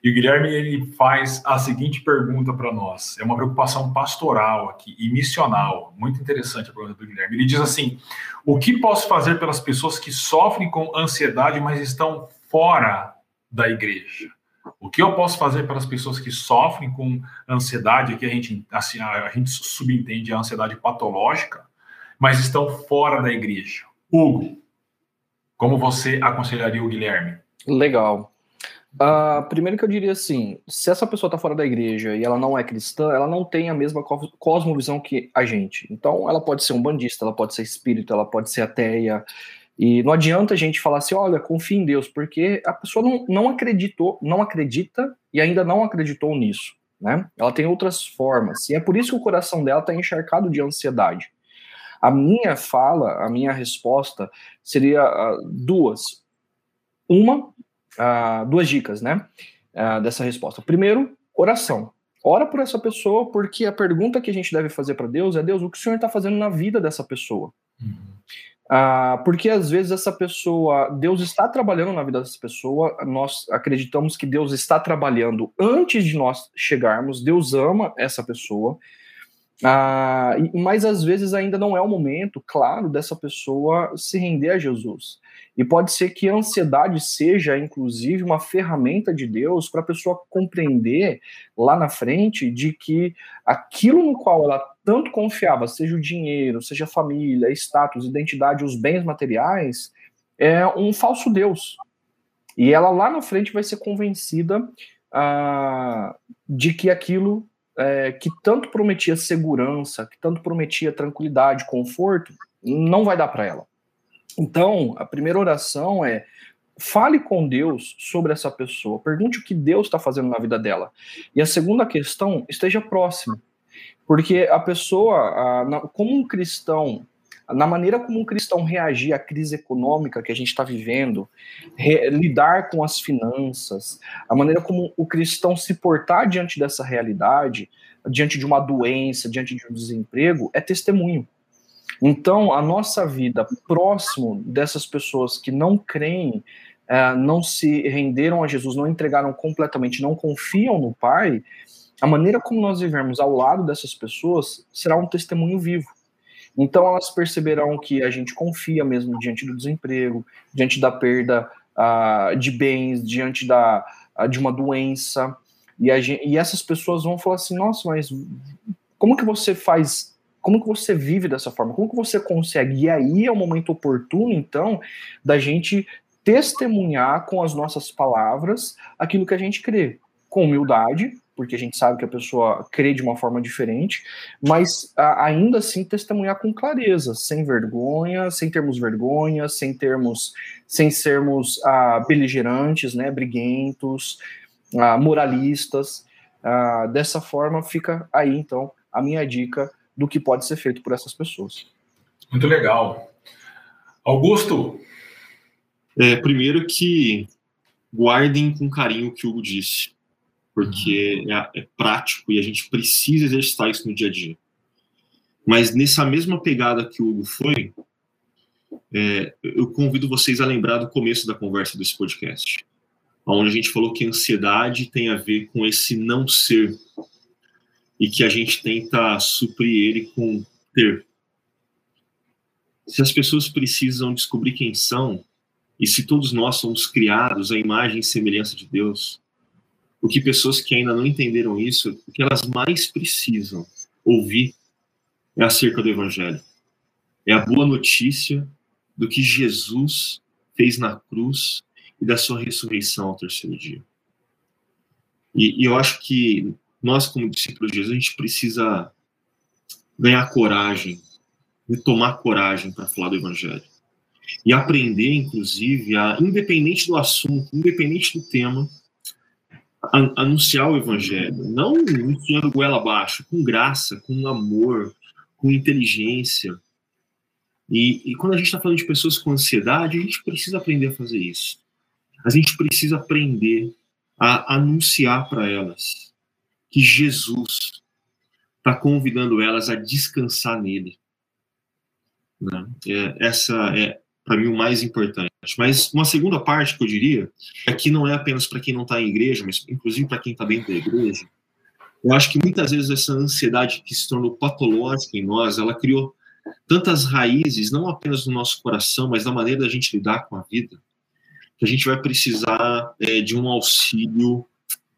E o Guilherme ele faz a seguinte pergunta para nós. É uma preocupação pastoral aqui e missional. Muito interessante a pergunta do Guilherme. Ele diz assim: O que posso fazer pelas pessoas que sofrem com ansiedade, mas estão fora da igreja? O que eu posso fazer pelas pessoas que sofrem com ansiedade, que a gente, assim, a gente subentende a ansiedade patológica, mas estão fora da igreja? Hugo, como você aconselharia o Guilherme? Legal. Uh, primeiro que eu diria assim, se essa pessoa está fora da igreja e ela não é cristã, ela não tem a mesma cosmovisão que a gente. Então, ela pode ser um bandista, ela pode ser espírito, ela pode ser ateia. E não adianta a gente falar assim, olha, confia em Deus, porque a pessoa não, não acreditou, não acredita e ainda não acreditou nisso, né? Ela tem outras formas. E é por isso que o coração dela está encharcado de ansiedade. A minha fala, a minha resposta seria uh, duas. Uma uh, duas dicas, né? Uh, dessa resposta. Primeiro, oração. Ora por essa pessoa, porque a pergunta que a gente deve fazer para Deus é: Deus, o que o Senhor está fazendo na vida dessa pessoa? Uhum. Uh, porque às vezes essa pessoa, Deus está trabalhando na vida dessa pessoa, nós acreditamos que Deus está trabalhando antes de nós chegarmos, Deus ama essa pessoa, uh, mas às vezes ainda não é o momento, claro, dessa pessoa se render a Jesus. E pode ser que a ansiedade seja, inclusive, uma ferramenta de Deus para a pessoa compreender lá na frente de que aquilo no qual ela tanto confiava, seja o dinheiro, seja a família, status, identidade, os bens materiais, é um falso Deus. E ela lá na frente vai ser convencida ah, de que aquilo é, que tanto prometia segurança, que tanto prometia tranquilidade, conforto, não vai dar para ela. Então, a primeira oração é fale com Deus sobre essa pessoa, pergunte o que Deus está fazendo na vida dela. E a segunda questão, esteja próximo, porque a pessoa, como um cristão, na maneira como um cristão reagir à crise econômica que a gente está vivendo, re, lidar com as finanças, a maneira como o cristão se portar diante dessa realidade, diante de uma doença, diante de um desemprego, é testemunho. Então, a nossa vida próximo dessas pessoas que não creem, é, não se renderam a Jesus, não entregaram completamente, não confiam no Pai, a maneira como nós vivemos ao lado dessas pessoas será um testemunho vivo. Então, elas perceberão que a gente confia mesmo diante do desemprego, diante da perda uh, de bens, diante da, uh, de uma doença. E, gente, e essas pessoas vão falar assim: nossa, mas como que você faz como que você vive dessa forma? Como que você consegue? E aí é o momento oportuno, então, da gente testemunhar com as nossas palavras aquilo que a gente crê, com humildade, porque a gente sabe que a pessoa crê de uma forma diferente, mas a, ainda assim testemunhar com clareza, sem vergonha, sem termos vergonha, sem termos, sem sermos ah, beligerantes, né, briguentos, ah, moralistas. Ah, dessa forma fica aí então a minha dica do que pode ser feito por essas pessoas. Muito legal. Augusto? É, primeiro que guardem com carinho o que o Hugo disse, porque uhum. é, é prático e a gente precisa exercitar isso no dia a dia. Mas nessa mesma pegada que o Hugo foi, é, eu convido vocês a lembrar do começo da conversa desse podcast, onde a gente falou que a ansiedade tem a ver com esse não ser e que a gente tenta suprir ele com ter. Se as pessoas precisam descobrir quem são, e se todos nós somos criados à imagem e semelhança de Deus, o que pessoas que ainda não entenderam isso, o que elas mais precisam ouvir é acerca do Evangelho. É a boa notícia do que Jesus fez na cruz e da sua ressurreição ao terceiro dia. E, e eu acho que nós, como discípulos de Jesus, a gente precisa ganhar coragem, tomar coragem para falar do Evangelho. E aprender, inclusive, a, independente do assunto, independente do tema, anunciar o Evangelho. Não enfiando goela abaixo, com graça, com amor, com inteligência. E, e quando a gente está falando de pessoas com ansiedade, a gente precisa aprender a fazer isso. A gente precisa aprender a anunciar para elas que Jesus está convidando elas a descansar nele. Né? É, essa é, para mim, o mais importante. Mas uma segunda parte que eu diria é que não é apenas para quem não está em igreja, mas inclusive para quem está dentro da igreja. Eu acho que muitas vezes essa ansiedade que se tornou patológica em nós, ela criou tantas raízes, não apenas no nosso coração, mas na maneira da gente lidar com a vida, que a gente vai precisar é, de um auxílio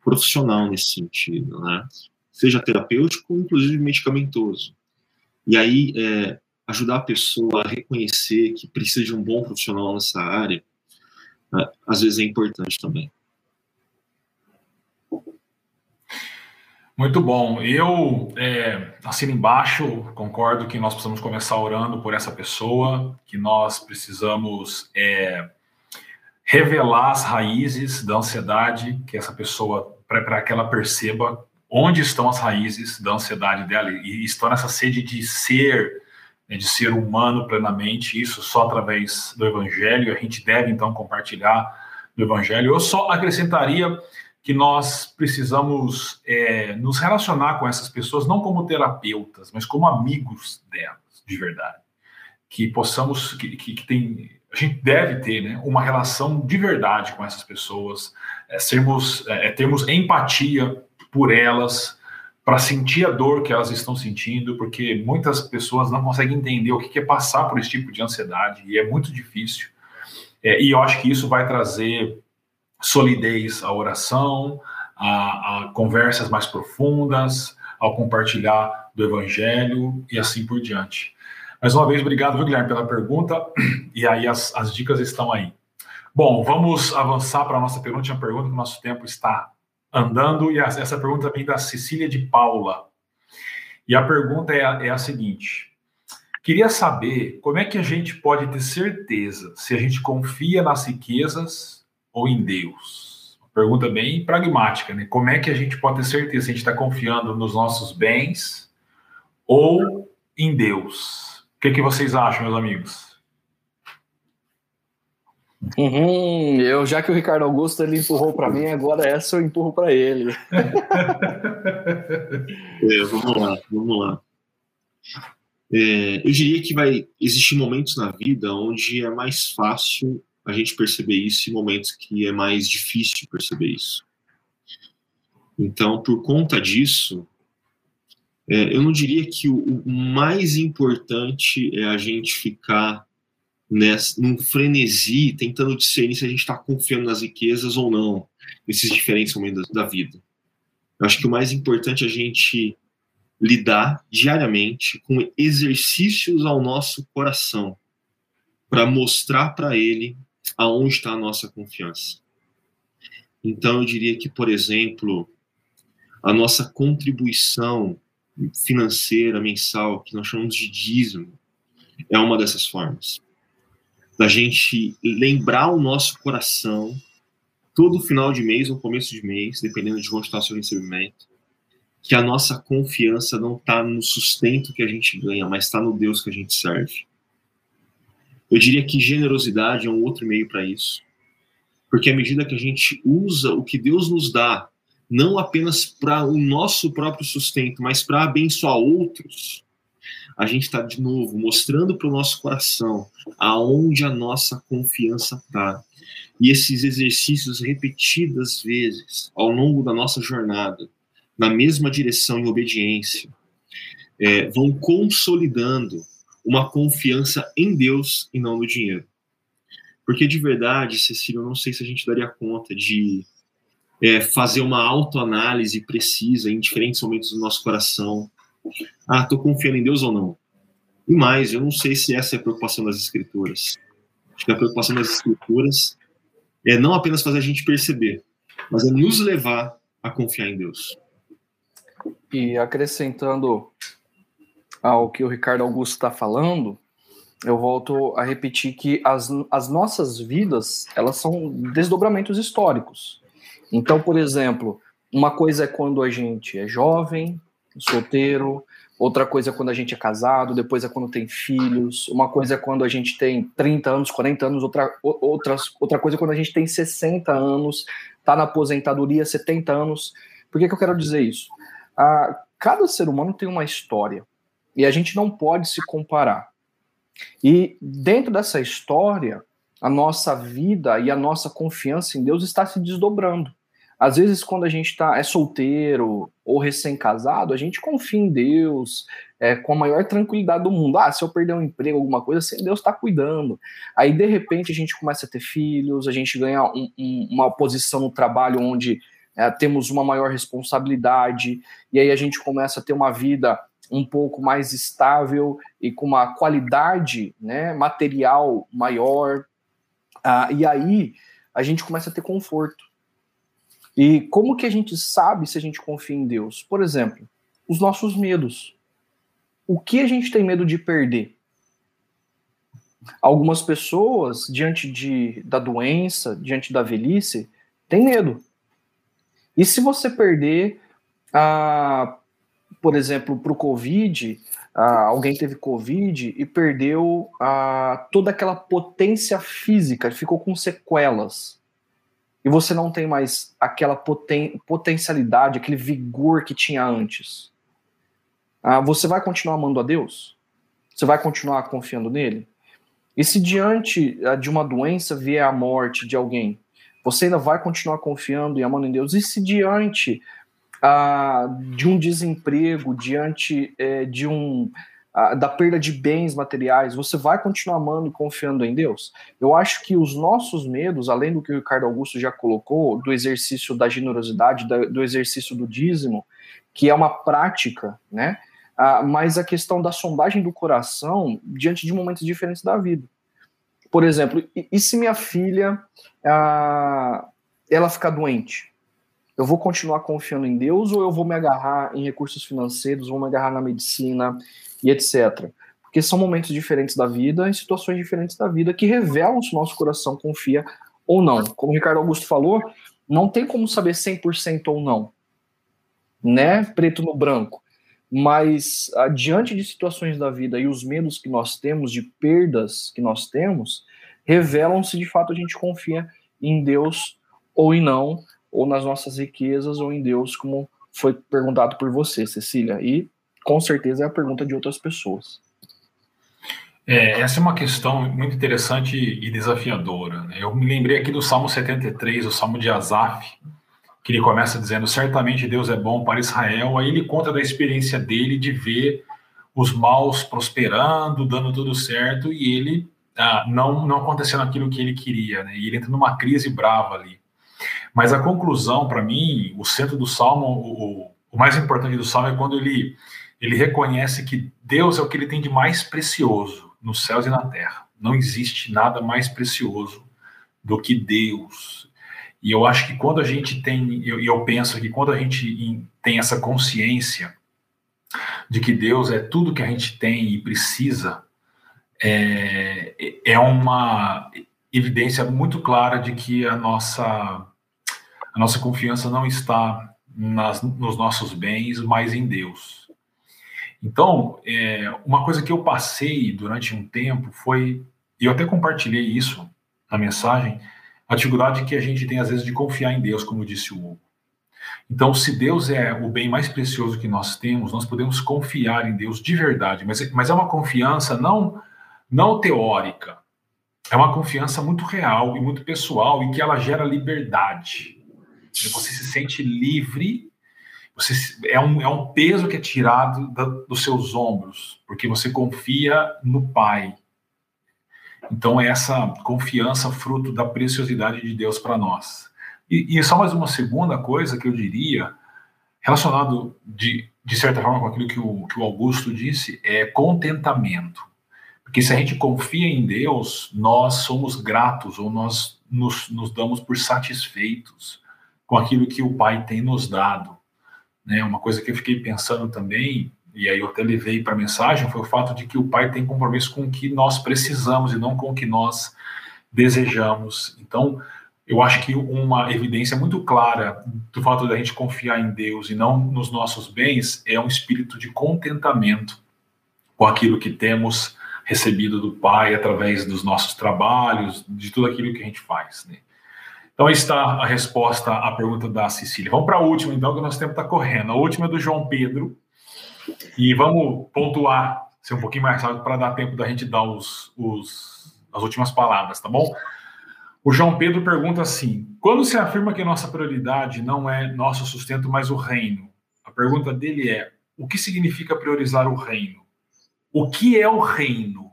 profissional nesse sentido, né? Seja terapêutico, inclusive medicamentoso. E aí, é, ajudar a pessoa a reconhecer que precisa de um bom profissional nessa área, é, às vezes é importante também. Muito bom. Eu é, assino embaixo, concordo que nós precisamos começar orando por essa pessoa, que nós precisamos é, revelar as raízes da ansiedade que essa pessoa para que ela perceba onde estão as raízes da ansiedade dela e estão nessa sede de ser, de ser humano plenamente, isso só através do evangelho, a gente deve então compartilhar do evangelho. Eu só acrescentaria que nós precisamos é, nos relacionar com essas pessoas não como terapeutas, mas como amigos delas, de verdade. Que possamos, que, que, que tem, a gente deve ter né, uma relação de verdade com essas pessoas, é, sermos, é, é, termos empatia por elas, para sentir a dor que elas estão sentindo, porque muitas pessoas não conseguem entender o que é passar por esse tipo de ansiedade, e é muito difícil. É, e eu acho que isso vai trazer solidez à oração, a, a conversas mais profundas, ao compartilhar do evangelho e assim por diante. Mais uma vez, obrigado, viu, Guilherme, pela pergunta. E aí as, as dicas estão aí. Bom, vamos avançar para a nossa penúltima pergunta, que o nosso tempo está andando, e essa pergunta vem da Cecília de Paula. E a pergunta é a, é a seguinte: queria saber como é que a gente pode ter certeza se a gente confia nas riquezas ou em Deus? Pergunta bem pragmática, né? Como é que a gente pode ter certeza se a gente está confiando nos nossos bens ou em Deus? O que, que vocês acham, meus amigos? Uhum, eu já que o Ricardo Augusto ele empurrou para mim, agora essa eu empurro para ele. é, vamos lá, vamos lá. É, eu diria que vai existir momentos na vida onde é mais fácil a gente perceber isso e momentos que é mais difícil perceber isso. Então, por conta disso, é, eu não diria que o, o mais importante é a gente ficar nessa, num frenesi, tentando discernir se a gente está confiando nas riquezas ou não, nesses diferentes momentos da vida. Eu acho que o mais importante é a gente lidar diariamente com exercícios ao nosso coração para mostrar para ele aonde está a nossa confiança. Então, eu diria que, por exemplo, a nossa contribuição financeira mensal, que nós chamamos de dízimo, é uma dessas formas da gente lembrar o nosso coração todo final de mês ou começo de mês, dependendo de onde está o seu recebimento, que a nossa confiança não está no sustento que a gente ganha, mas está no Deus que a gente serve. Eu diria que generosidade é um outro meio para isso, porque à medida que a gente usa o que Deus nos dá, não apenas para o nosso próprio sustento, mas para abençoar outros, a gente está de novo mostrando para o nosso coração aonde a nossa confiança está. E esses exercícios repetidas vezes ao longo da nossa jornada, na mesma direção em obediência, é, vão consolidando uma confiança em Deus e não no dinheiro. Porque de verdade, Cecília, eu não sei se a gente daria conta de é, fazer uma autoanálise precisa em diferentes momentos do nosso coração, ah, estou confiando em Deus ou não? E mais, eu não sei se essa é a preocupação das Escrituras. Acho que a preocupação das Escrituras é não apenas fazer a gente perceber, mas é nos levar a confiar em Deus. E acrescentando ao que o Ricardo Augusto está falando, eu volto a repetir que as, as nossas vidas elas são desdobramentos históricos. Então, por exemplo, uma coisa é quando a gente é jovem, solteiro, outra coisa é quando a gente é casado, depois é quando tem filhos, uma coisa é quando a gente tem 30 anos, 40 anos, outra, outra, outra coisa é quando a gente tem 60 anos, tá na aposentadoria, 70 anos. Por que, que eu quero dizer isso? Ah, cada ser humano tem uma história e a gente não pode se comparar. E dentro dessa história, a nossa vida e a nossa confiança em Deus está se desdobrando. Às vezes, quando a gente tá, é solteiro ou recém-casado, a gente confia em Deus é, com a maior tranquilidade do mundo. Ah, se eu perder um emprego, alguma coisa, assim, Deus está cuidando. Aí, de repente, a gente começa a ter filhos, a gente ganha um, um, uma posição no trabalho onde é, temos uma maior responsabilidade, e aí a gente começa a ter uma vida um pouco mais estável e com uma qualidade né, material maior. Ah, e aí a gente começa a ter conforto. E como que a gente sabe se a gente confia em Deus? Por exemplo, os nossos medos. O que a gente tem medo de perder? Algumas pessoas, diante de, da doença, diante da velhice, têm medo. E se você perder, ah, por exemplo, para o Covid, ah, alguém teve Covid e perdeu ah, toda aquela potência física, ficou com sequelas e você não tem mais aquela poten potencialidade, aquele vigor que tinha antes, ah, você vai continuar amando a Deus? Você vai continuar confiando nele? E se diante ah, de uma doença vier a morte de alguém, você ainda vai continuar confiando e amando em Deus? E se diante ah, de um desemprego, diante eh, de um da perda de bens materiais, você vai continuar amando e confiando em Deus? Eu acho que os nossos medos, além do que o Ricardo Augusto já colocou, do exercício da generosidade, do exercício do dízimo, que é uma prática, né? Ah, mas a questão da sondagem do coração diante de momentos diferentes da vida. por exemplo, e, se minha filha ah, ela ficar doente? Eu vou continuar confiando em Deus ou eu vou me agarrar em recursos financeiros, vou me agarrar na medicina e etc. Porque são momentos diferentes da vida, em situações diferentes da vida, que revelam se o nosso coração confia ou não. Como o Ricardo Augusto falou, não tem como saber 100% ou não, né? Preto no branco. Mas, diante de situações da vida e os medos que nós temos, de perdas que nós temos, revelam se de fato a gente confia em Deus ou em não, ou nas nossas riquezas, ou em Deus, como foi perguntado por você, Cecília. E com certeza é a pergunta de outras pessoas. É, essa é uma questão muito interessante e desafiadora. Né? Eu me lembrei aqui do Salmo 73, o Salmo de Asaf, que ele começa dizendo: Certamente Deus é bom para Israel. Aí ele conta da experiência dele de ver os maus prosperando, dando tudo certo, e ele ah, não, não acontecendo aquilo que ele queria. Né? E ele entra numa crise brava ali. Mas a conclusão, para mim, o centro do salmo, o, o mais importante do salmo é quando ele, ele reconhece que Deus é o que ele tem de mais precioso nos céus e na terra. Não existe nada mais precioso do que Deus. E eu acho que quando a gente tem, e eu, eu penso que quando a gente tem essa consciência de que Deus é tudo que a gente tem e precisa, é, é uma evidência muito clara de que a nossa, a nossa confiança não está nas, nos nossos bens, mas em Deus. Então, é, uma coisa que eu passei durante um tempo foi, e eu até compartilhei isso na mensagem, a dificuldade que a gente tem às vezes de confiar em Deus, como disse o Hugo. Então, se Deus é o bem mais precioso que nós temos, nós podemos confiar em Deus de verdade, mas, mas é uma confiança não, não teórica, é uma confiança muito real e muito pessoal e que ela gera liberdade. Você se sente livre você, é, um, é um peso que é tirado da, dos seus ombros, porque você confia no Pai. Então, é essa confiança fruto da preciosidade de Deus para nós. E, e só mais uma segunda coisa que eu diria, relacionado de, de certa forma com aquilo que o, que o Augusto disse, é contentamento. Porque se a gente confia em Deus, nós somos gratos ou nós nos, nos damos por satisfeitos com aquilo que o Pai tem nos dado. Né? Uma coisa que eu fiquei pensando também, e aí eu até levei para a mensagem, foi o fato de que o Pai tem compromisso com o que nós precisamos e não com o que nós desejamos. Então, eu acho que uma evidência muito clara do fato da gente confiar em Deus e não nos nossos bens é um espírito de contentamento com aquilo que temos recebido do Pai através dos nossos trabalhos, de tudo aquilo que a gente faz. Né? Então, está a resposta à pergunta da Cecília. Vamos para a última, então, que o nosso tempo está correndo. A última é do João Pedro. E vamos pontuar, ser um pouquinho mais rápido, para dar tempo da gente dar os, os, as últimas palavras, tá bom? O João Pedro pergunta assim: quando se afirma que nossa prioridade não é nosso sustento, mas o reino? A pergunta dele é: o que significa priorizar o reino? O que é o reino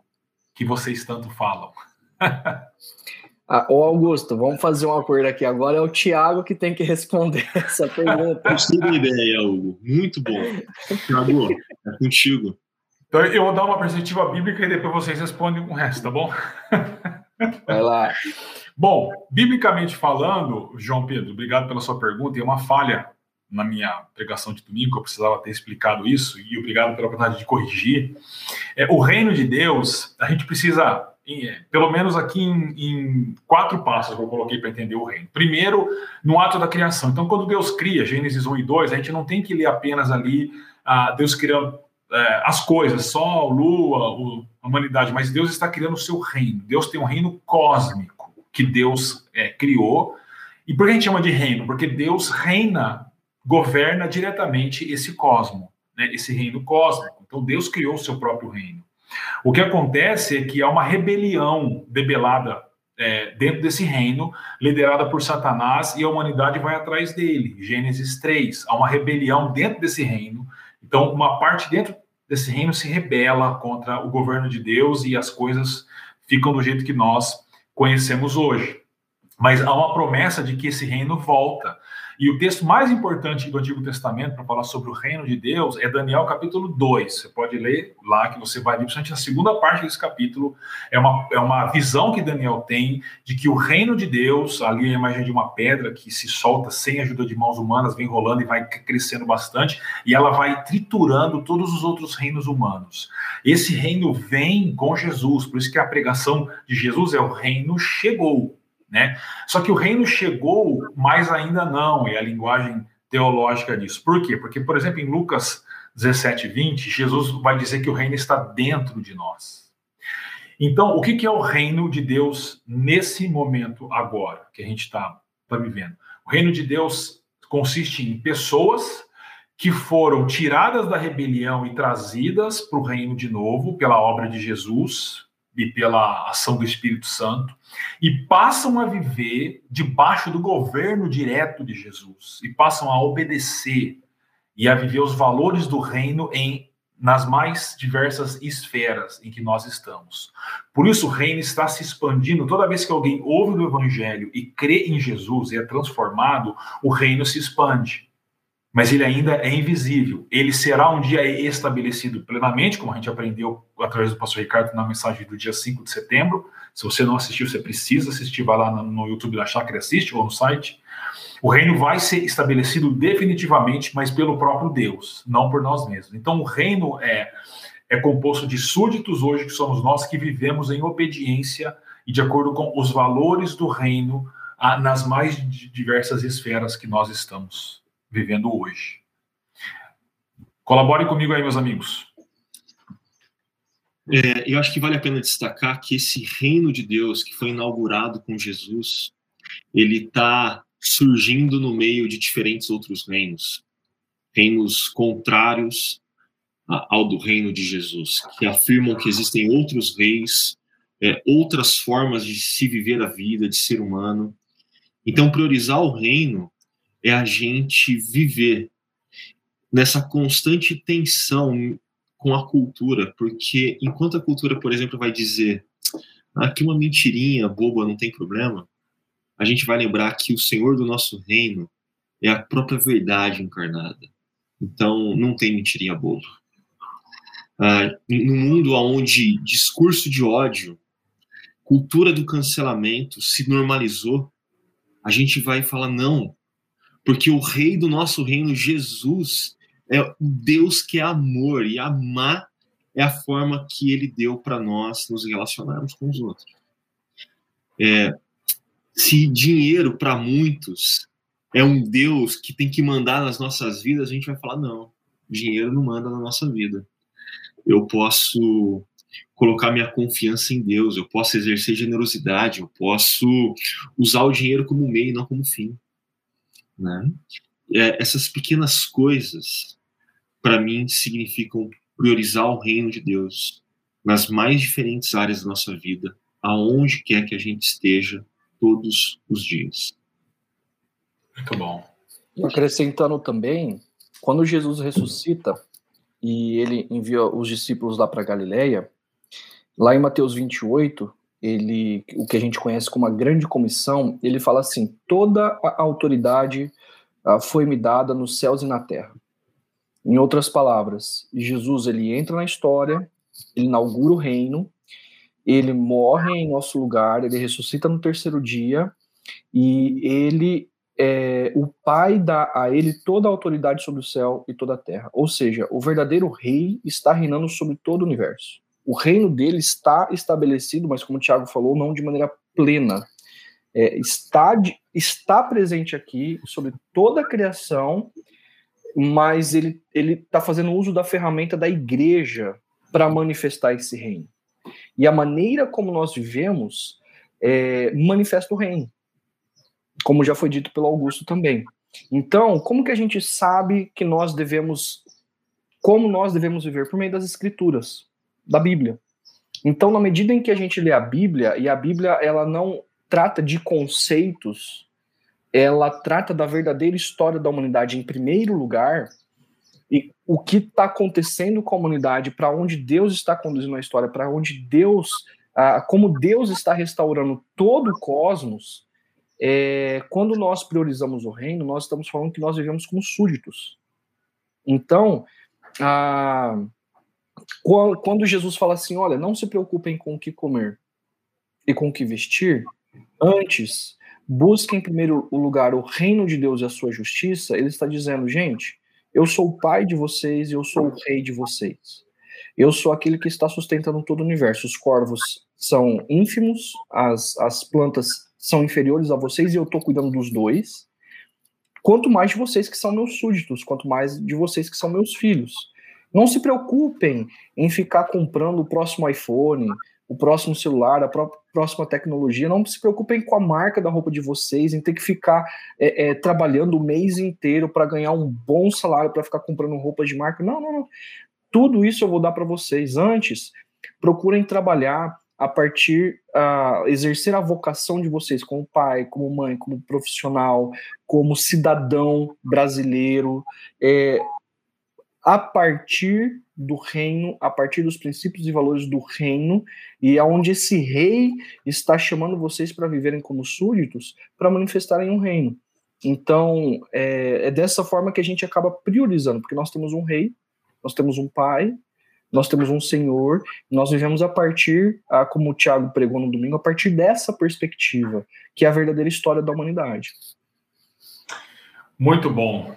que vocês tanto falam? Ah, ô Augusto, vamos fazer um acordo aqui. Agora é o Tiago que tem que responder essa pergunta. Gostei da ideia, Hugo. Muito bom. Tiago, é contigo. Então eu vou dar uma perspectiva bíblica e depois vocês respondem com o resto, tá bom? Vai lá. Bom, biblicamente falando, João Pedro, obrigado pela sua pergunta. E uma falha na minha pregação de domingo, eu precisava ter explicado isso, e obrigado pela oportunidade de corrigir. É, o reino de Deus, a gente precisa pelo menos aqui em, em, quatro passos que eu coloquei para entender o reino. Primeiro, no ato da criação. Então, quando Deus cria, Gênesis 1 e 2, a gente não tem que ler apenas ali ah, Deus criando é, as coisas, Sol, Lua, a humanidade, mas Deus está criando o seu reino. Deus tem um reino cósmico que Deus é, criou. E por que a gente chama de reino? Porque Deus reina, governa diretamente esse cosmo, né, esse reino cósmico. Então, Deus criou o seu próprio reino. O que acontece é que há uma rebelião debelada é, dentro desse reino, liderada por Satanás, e a humanidade vai atrás dele. Gênesis 3. Há uma rebelião dentro desse reino. Então, uma parte dentro desse reino se rebela contra o governo de Deus e as coisas ficam do jeito que nós conhecemos hoje. Mas há uma promessa de que esse reino volta. E o texto mais importante do Antigo Testamento para falar sobre o reino de Deus é Daniel capítulo 2. Você pode ler lá que você vai ver, principalmente na segunda parte desse capítulo. É uma, é uma visão que Daniel tem de que o reino de Deus, ali é a imagem de uma pedra que se solta sem ajuda de mãos humanas, vem rolando e vai crescendo bastante, e ela vai triturando todos os outros reinos humanos. Esse reino vem com Jesus, por isso que a pregação de Jesus é o reino chegou. Né? Só que o reino chegou, mas ainda não, é a linguagem teológica disso. Por quê? Porque, por exemplo, em Lucas 17, 20, Jesus vai dizer que o reino está dentro de nós. Então, o que é o reino de Deus nesse momento agora que a gente está tá vivendo? O reino de Deus consiste em pessoas que foram tiradas da rebelião e trazidas para o reino de novo pela obra de Jesus, e pela ação do Espírito Santo e passam a viver debaixo do governo direto de Jesus e passam a obedecer e a viver os valores do reino em nas mais diversas esferas em que nós estamos. Por isso o reino está se expandindo. Toda vez que alguém ouve o evangelho e crê em Jesus e é transformado, o reino se expande mas ele ainda é invisível. Ele será um dia estabelecido plenamente, como a gente aprendeu através do pastor Ricardo na mensagem do dia 5 de setembro. Se você não assistiu, você precisa assistir, vai lá no YouTube da Chácara assiste, ou no site. O reino vai ser estabelecido definitivamente, mas pelo próprio Deus, não por nós mesmos. Então, o reino é, é composto de súditos hoje, que somos nós que vivemos em obediência e de acordo com os valores do reino nas mais diversas esferas que nós estamos vivendo hoje. Colabore comigo aí, meus amigos. É, eu acho que vale a pena destacar que esse reino de Deus que foi inaugurado com Jesus, ele está surgindo no meio de diferentes outros reinos, reinos contrários ao do reino de Jesus, que afirmam que existem outros reis, é, outras formas de se viver a vida, de ser humano. Então, priorizar o reino é a gente viver nessa constante tensão com a cultura, porque enquanto a cultura, por exemplo, vai dizer aqui ah, uma mentirinha boba não tem problema, a gente vai lembrar que o Senhor do nosso reino é a própria verdade encarnada. Então, não tem mentirinha boba. Ah, no mundo onde discurso de ódio, cultura do cancelamento se normalizou, a gente vai falar não, porque o rei do nosso reino, Jesus, é o Deus que é amor, e amar é a forma que ele deu para nós nos relacionarmos com os outros. É, se dinheiro para muitos é um Deus que tem que mandar nas nossas vidas, a gente vai falar: não, dinheiro não manda na nossa vida. Eu posso colocar minha confiança em Deus, eu posso exercer generosidade, eu posso usar o dinheiro como meio, não como fim. Né? É, essas pequenas coisas, para mim, significam priorizar o reino de Deus nas mais diferentes áreas da nossa vida, aonde quer que a gente esteja, todos os dias. Muito bom. Acrescentando também, quando Jesus ressuscita e ele envia os discípulos lá para Galileia, lá em Mateus 28, ele, o que a gente conhece como a grande comissão, ele fala assim: toda a autoridade uh, foi me dada nos céus e na terra. Em outras palavras, Jesus ele entra na história, ele inaugura o reino, ele morre em nosso lugar, ele ressuscita no terceiro dia e ele é, o Pai dá a ele toda a autoridade sobre o céu e toda a terra. Ou seja, o verdadeiro rei está reinando sobre todo o universo o reino dele está estabelecido, mas como o Tiago falou, não de maneira plena. É, está, está presente aqui sobre toda a criação, mas ele está fazendo uso da ferramenta da igreja para manifestar esse reino. E a maneira como nós vivemos é, manifesta o reino, como já foi dito pelo Augusto também. Então, como que a gente sabe que nós devemos, como nós devemos viver? Por meio das escrituras da Bíblia. Então, na medida em que a gente lê a Bíblia, e a Bíblia ela não trata de conceitos, ela trata da verdadeira história da humanidade em primeiro lugar, e o que está acontecendo com a humanidade, para onde Deus está conduzindo a história, para onde Deus, ah, como Deus está restaurando todo o cosmos, é, quando nós priorizamos o reino, nós estamos falando que nós vivemos como súditos. Então, a, quando Jesus fala assim, olha, não se preocupem com o que comer e com o que vestir, antes busquem em primeiro lugar o reino de Deus e a sua justiça, ele está dizendo, gente, eu sou o pai de vocês e eu sou o rei de vocês. Eu sou aquele que está sustentando todo o universo. Os corvos são ínfimos, as, as plantas são inferiores a vocês e eu estou cuidando dos dois. Quanto mais de vocês que são meus súditos, quanto mais de vocês que são meus filhos. Não se preocupem em ficar comprando o próximo iPhone, o próximo celular, a próxima tecnologia. Não se preocupem com a marca da roupa de vocês, em ter que ficar é, é, trabalhando o mês inteiro para ganhar um bom salário para ficar comprando roupas de marca. Não, não, não. Tudo isso eu vou dar para vocês. Antes, procurem trabalhar a partir, exercer a vocação de vocês como pai, como mãe, como profissional, como cidadão brasileiro, é, a partir do reino, a partir dos princípios e valores do reino, e aonde esse rei está chamando vocês para viverem como súditos, para manifestarem um reino. Então, é, é, dessa forma que a gente acaba priorizando, porque nós temos um rei, nós temos um pai, nós temos um senhor, nós vivemos a partir, como o Tiago pregou no domingo, a partir dessa perspectiva, que é a verdadeira história da humanidade. Muito bom.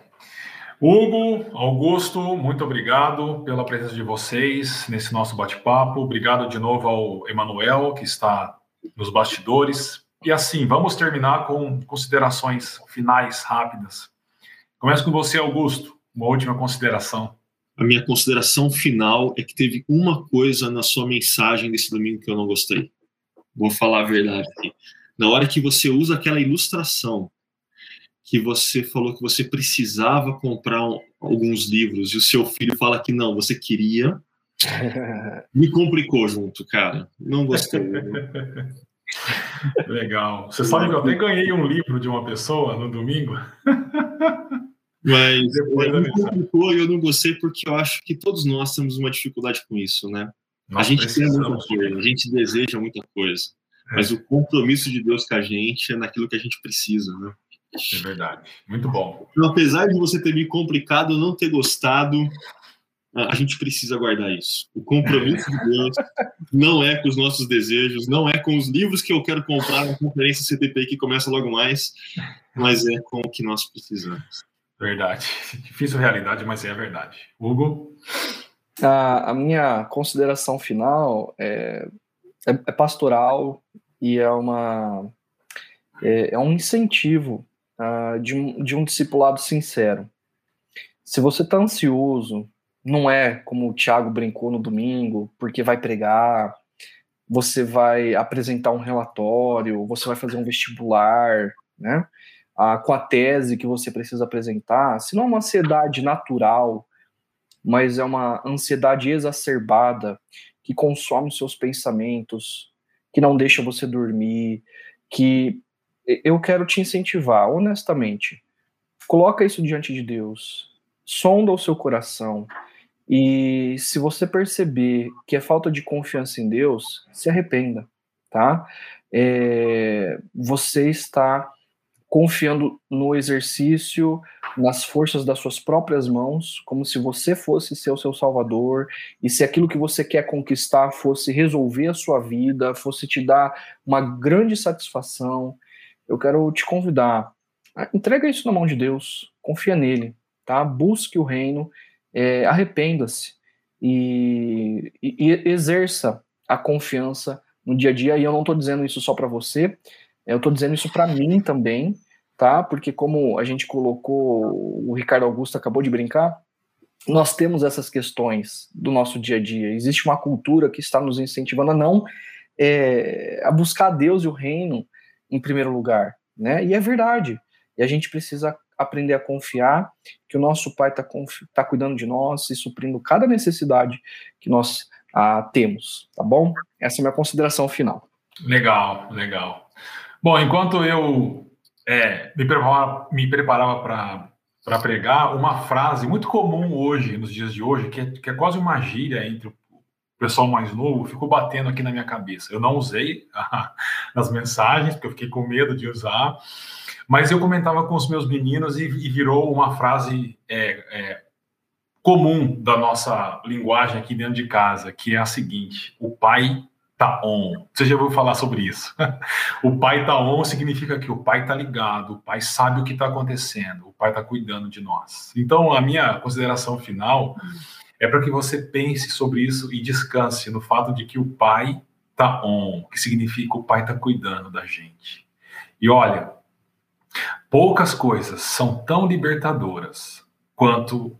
Hugo, Augusto, muito obrigado pela presença de vocês nesse nosso bate-papo. Obrigado de novo ao Emanuel, que está nos bastidores. E assim, vamos terminar com considerações finais rápidas. Começo com você, Augusto. Uma última consideração. A minha consideração final é que teve uma coisa na sua mensagem desse domingo que eu não gostei. Vou falar a verdade aqui. Na hora que você usa aquela ilustração que você falou que você precisava comprar um, alguns livros e o seu filho fala que não, você queria. Me complicou junto, cara. Não gostei. Legal. Você sabe que eu até ganhei um livro de uma pessoa no domingo. Mas Depois me complicou e eu não gostei porque eu acho que todos nós temos uma dificuldade com isso, né? Nós a gente tem muita coisa, a gente deseja muita coisa. É. Mas o compromisso de Deus com a gente é naquilo que a gente precisa, né? É verdade. Muito bom. Então, apesar de você ter me complicado, não ter gostado, a gente precisa guardar isso. O compromisso de Deus não é com os nossos desejos, não é com os livros que eu quero comprar na conferência CTP que começa logo mais, mas é com o que nós precisamos. Verdade. Difícil realidade, mas é a verdade. Hugo? A, a minha consideração final é, é, é pastoral e é uma é, é um incentivo uh, de, de um discipulado sincero. Se você está ansioso, não é como o Tiago brincou no domingo, porque vai pregar, você vai apresentar um relatório, você vai fazer um vestibular, né? Ah, com a tese que você precisa apresentar, se não é uma ansiedade natural, mas é uma ansiedade exacerbada que consome seus pensamentos, que não deixa você dormir, que eu quero te incentivar, honestamente. Coloca isso diante de Deus. Sonda o seu coração. E se você perceber que é falta de confiança em Deus, se arrependa, tá? É, você está confiando no exercício, nas forças das suas próprias mãos, como se você fosse ser o seu salvador, e se aquilo que você quer conquistar fosse resolver a sua vida, fosse te dar uma grande satisfação, eu quero te convidar. Entrega isso na mão de Deus, confia nele, tá? Busque o reino, é, arrependa-se e, e, e, exerça a confiança no dia a dia. E eu não estou dizendo isso só para você, eu estou dizendo isso para mim também, tá? Porque como a gente colocou, o Ricardo Augusto acabou de brincar, nós temos essas questões do nosso dia a dia. Existe uma cultura que está nos incentivando a não é, a buscar Deus e o reino em primeiro lugar, né? E é verdade. E a gente precisa aprender a confiar que o nosso Pai está tá cuidando de nós e suprindo cada necessidade que nós ah, temos, tá bom? Essa é a minha consideração final. Legal, legal. Bom, enquanto eu é, me preparava, me preparava para pregar, uma frase muito comum hoje, nos dias de hoje, que é, que é quase uma gíria entre o pessoal mais novo ficou batendo aqui na minha cabeça. Eu não usei nas mensagens, porque eu fiquei com medo de usar, mas eu comentava com os meus meninos e, e virou uma frase é, é, comum da nossa linguagem aqui dentro de casa, que é a seguinte: o pai tá on. Você já ouviu falar sobre isso? o pai tá on significa que o pai tá ligado, o pai sabe o que está acontecendo, o pai está cuidando de nós. Então, a minha consideração final é para que você pense sobre isso e descanse no fato de que o pai tá on, que significa o pai está cuidando da gente. E olha, poucas coisas são tão libertadoras quanto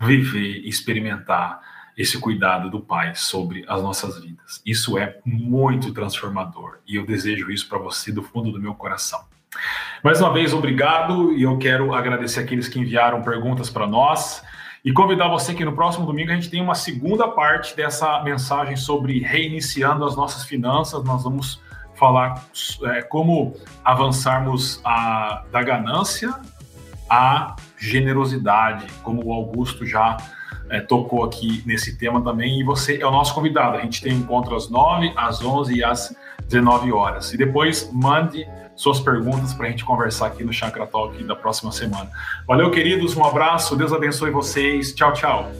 viver e experimentar esse cuidado do Pai sobre as nossas vidas. Isso é muito transformador e eu desejo isso para você do fundo do meu coração. Mais uma vez, obrigado e eu quero agradecer aqueles que enviaram perguntas para nós e convidar você que no próximo domingo a gente tem uma segunda parte dessa mensagem sobre reiniciando as nossas finanças. Nós vamos falar é, como avançarmos a, da ganância à generosidade, como o Augusto já é, tocou aqui nesse tema também, e você é o nosso convidado. A gente tem encontro às 9, às 11 e às 19 horas. E depois mande suas perguntas para a gente conversar aqui no Chakra Talk da próxima semana. Valeu, queridos, um abraço, Deus abençoe vocês. Tchau, tchau.